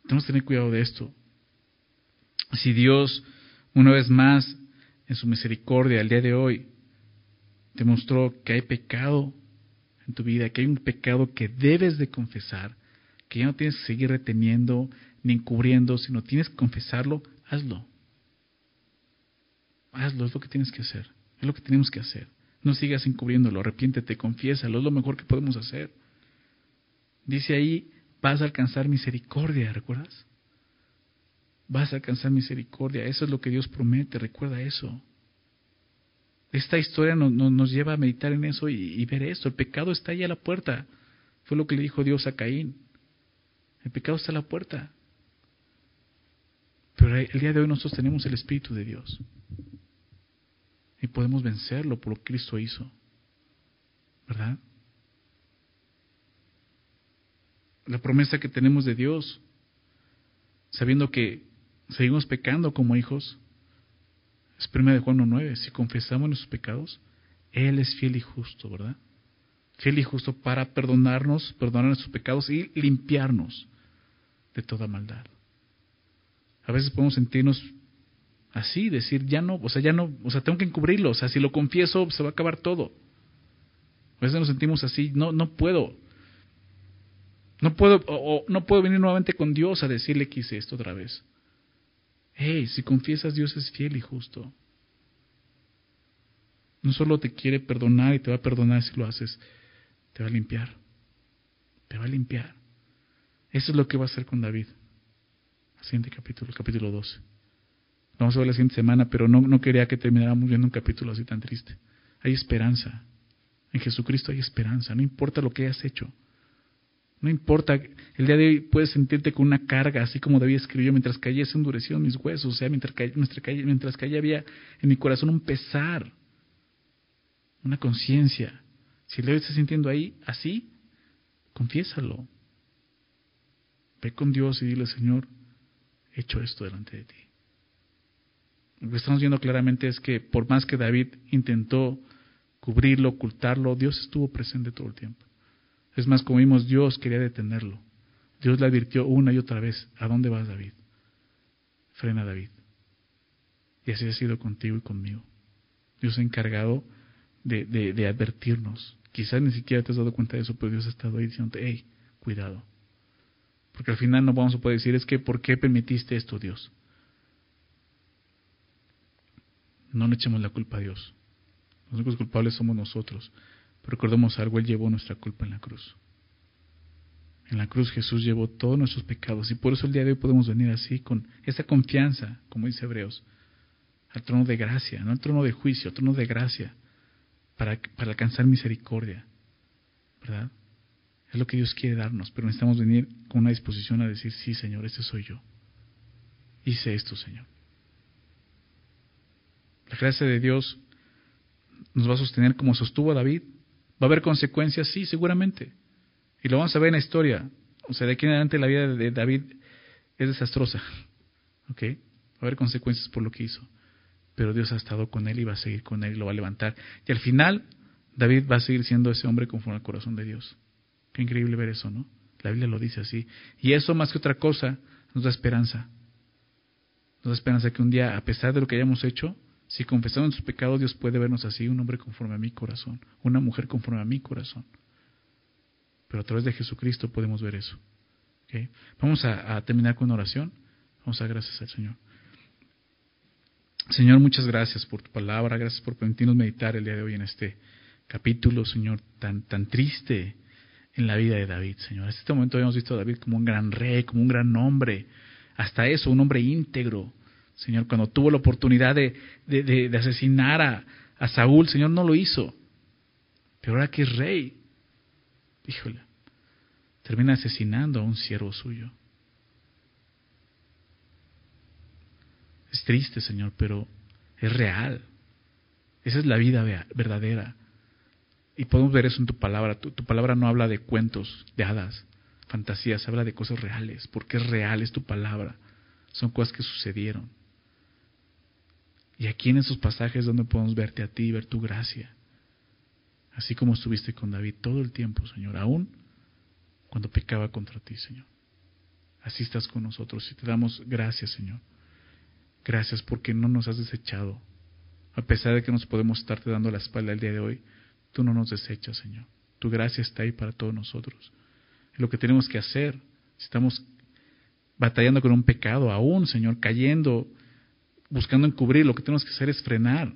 Tenemos que tener cuidado de esto. Si Dios, una vez más, en su misericordia, al día de hoy, te mostró que hay pecado en tu vida, que hay un pecado que debes de confesar, que ya no tienes que seguir reteniendo ni encubriendo, sino tienes que confesarlo, hazlo. Hazlo, es lo que tienes que hacer, es lo que tenemos que hacer. No sigas encubriéndolo, arrepiéntete, confiésalo, es lo mejor que podemos hacer. Dice ahí, vas a alcanzar misericordia, ¿recuerdas? Vas a alcanzar misericordia, eso es lo que Dios promete, recuerda eso. Esta historia nos, lleva a meditar en eso y, ver esto. El pecado está ahí a la puerta. Fue lo que le dijo Dios a Caín. El pecado está a la puerta. Pero el día de hoy nosotros tenemos el Espíritu de Dios. Y podemos vencerlo por lo que Cristo hizo. ¿Verdad? La promesa que tenemos de Dios, sabiendo que seguimos pecando como hijos, es 1 de Juan 9, si confesamos nuestros pecados, Él es fiel y justo, ¿verdad? Fiel y justo para perdonarnos, perdonar nuestros pecados y limpiarnos de toda maldad. A veces podemos sentirnos así, decir, ya no, o sea, ya no, o sea, tengo que encubrirlo, o sea, si lo confieso se va a acabar todo. A veces nos sentimos así, no, no puedo. No puedo, o, no puedo venir nuevamente con Dios a decirle que hice esto otra vez. Hey, si confiesas, Dios es fiel y justo. No solo te quiere perdonar y te va a perdonar si lo haces, te va a limpiar. Te va a limpiar. Eso es lo que va a hacer con David. siguiente capítulo, capítulo 12. Vamos a ver la siguiente semana, pero no, no quería que termináramos viendo un capítulo así tan triste. Hay esperanza. En Jesucristo hay esperanza. No importa lo que hayas hecho. No importa, el día de hoy puedes sentirte con una carga, así como David escribió, mientras caía se endurecieron mis huesos, o sea, mientras caía, mientras caía había en mi corazón un pesar, una conciencia. Si el estás sintiendo ahí, así, confiésalo. Ve con Dios y dile, Señor, he hecho esto delante de ti. Lo que estamos viendo claramente es que por más que David intentó cubrirlo, ocultarlo, Dios estuvo presente todo el tiempo. Es más, como vimos, Dios quería detenerlo. Dios le advirtió una y otra vez, ¿a dónde vas David? Frena David. Y así ha sido contigo y conmigo. Dios ha encargado de, de, advertirnos. Quizás ni siquiera te has dado cuenta de eso, pero Dios ha estado ahí diciendo, hey, cuidado. Porque al final no vamos a poder decir, es que, ¿por qué permitiste esto, Dios? No le echemos la culpa a Dios. Los únicos culpables somos nosotros. Pero recordemos algo, Él llevó nuestra culpa en la cruz. En la cruz Jesús llevó todos nuestros pecados y por eso el día de hoy podemos venir así con esa confianza, como dice Hebreos, al trono de gracia, no al trono de juicio, al trono de gracia, para, para alcanzar misericordia. ¿Verdad? Es lo que Dios quiere darnos, pero necesitamos venir con una disposición a decir, sí Señor, este soy yo. Hice esto, Señor. La gracia de Dios nos va a sostener como sostuvo a David. ¿Va a haber consecuencias? Sí, seguramente. Y lo vamos a ver en la historia. O sea, de aquí en adelante la vida de David es desastrosa. ¿Ok? Va a haber consecuencias por lo que hizo. Pero Dios ha estado con él y va a seguir con él y lo va a levantar. Y al final, David va a seguir siendo ese hombre conforme al corazón de Dios. Qué increíble ver eso, ¿no? La Biblia lo dice así. Y eso, más que otra cosa, nos da esperanza. Nos da esperanza que un día, a pesar de lo que hayamos hecho, si confesamos nuestros pecados, Dios puede vernos así, un hombre conforme a mi corazón, una mujer conforme a mi corazón. Pero a través de Jesucristo podemos ver eso. Vamos a, terminar con oración. Vamos a gracias al Señor. Señor, muchas gracias por tu palabra, gracias por permitirnos meditar el día de hoy en este capítulo, Señor, tan, tan triste en la vida de David, Señor. Hasta este momento habíamos visto a David como un gran rey, como un gran hombre, hasta eso, un hombre íntegro, Señor, cuando tuvo la oportunidad de, de, asesinar a, a, Saúl, Señor, no lo hizo. Pero ahora que es rey, híjole, termina asesinando a un siervo suyo. Es triste, Señor, pero es real. Esa es la vida verdadera. Y podemos ver eso en tu palabra. Tu, tu, palabra no habla de cuentos, de hadas, fantasías, habla de cosas reales, porque es real, es tu palabra. Son cosas que sucedieron. Y aquí en esos pasajes donde podemos verte a ti ver tu gracia. Así como estuviste con David todo el tiempo, Señor, aún cuando pecaba contra ti, Señor. Así estás con nosotros y te damos gracias, Señor. Gracias porque no nos has desechado. A pesar de que nos podemos estarte dando la espalda el día de hoy, tú no nos desechas, Señor. Tu gracia está ahí para todos nosotros. lo que tenemos que hacer, necesitamos batallando con un pecado aún, Señor, cayendo, buscando encubrir, lo que tenemos que hacer es frenar,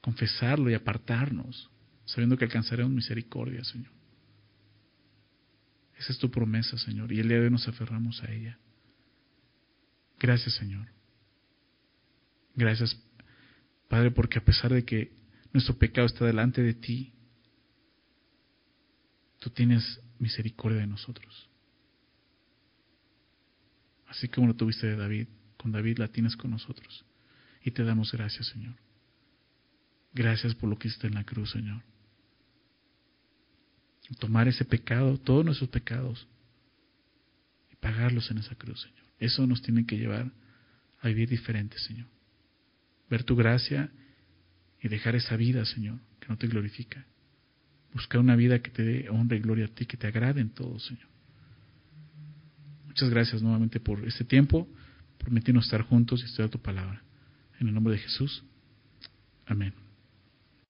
confesarlo y apartarnos, sabiendo que alcanzaremos misericordia, Señor. Esa es tu promesa, Señor, y el día de hoy nos aferramos a ella. Gracias, Señor. Gracias, Padre, porque a pesar de que nuestro pecado está delante de ti, tú tienes misericordia de nosotros. Así como lo tuviste de David, con David la tienes con nosotros. Y te damos gracias, Señor. Gracias por lo que hiciste en la cruz, Señor. Tomar ese pecado, todos nuestros pecados, y pagarlos en esa cruz, Señor. Eso nos tiene que llevar a vivir diferente, Señor. Ver tu gracia y dejar esa vida, Señor, que no te glorifica. Buscar una vida que te dé honra y gloria a ti, que te agrade en todo, Señor. Muchas gracias nuevamente por este tiempo, por permitirnos estar juntos y estudiar tu palabra. En el nombre de Jesús. Amén.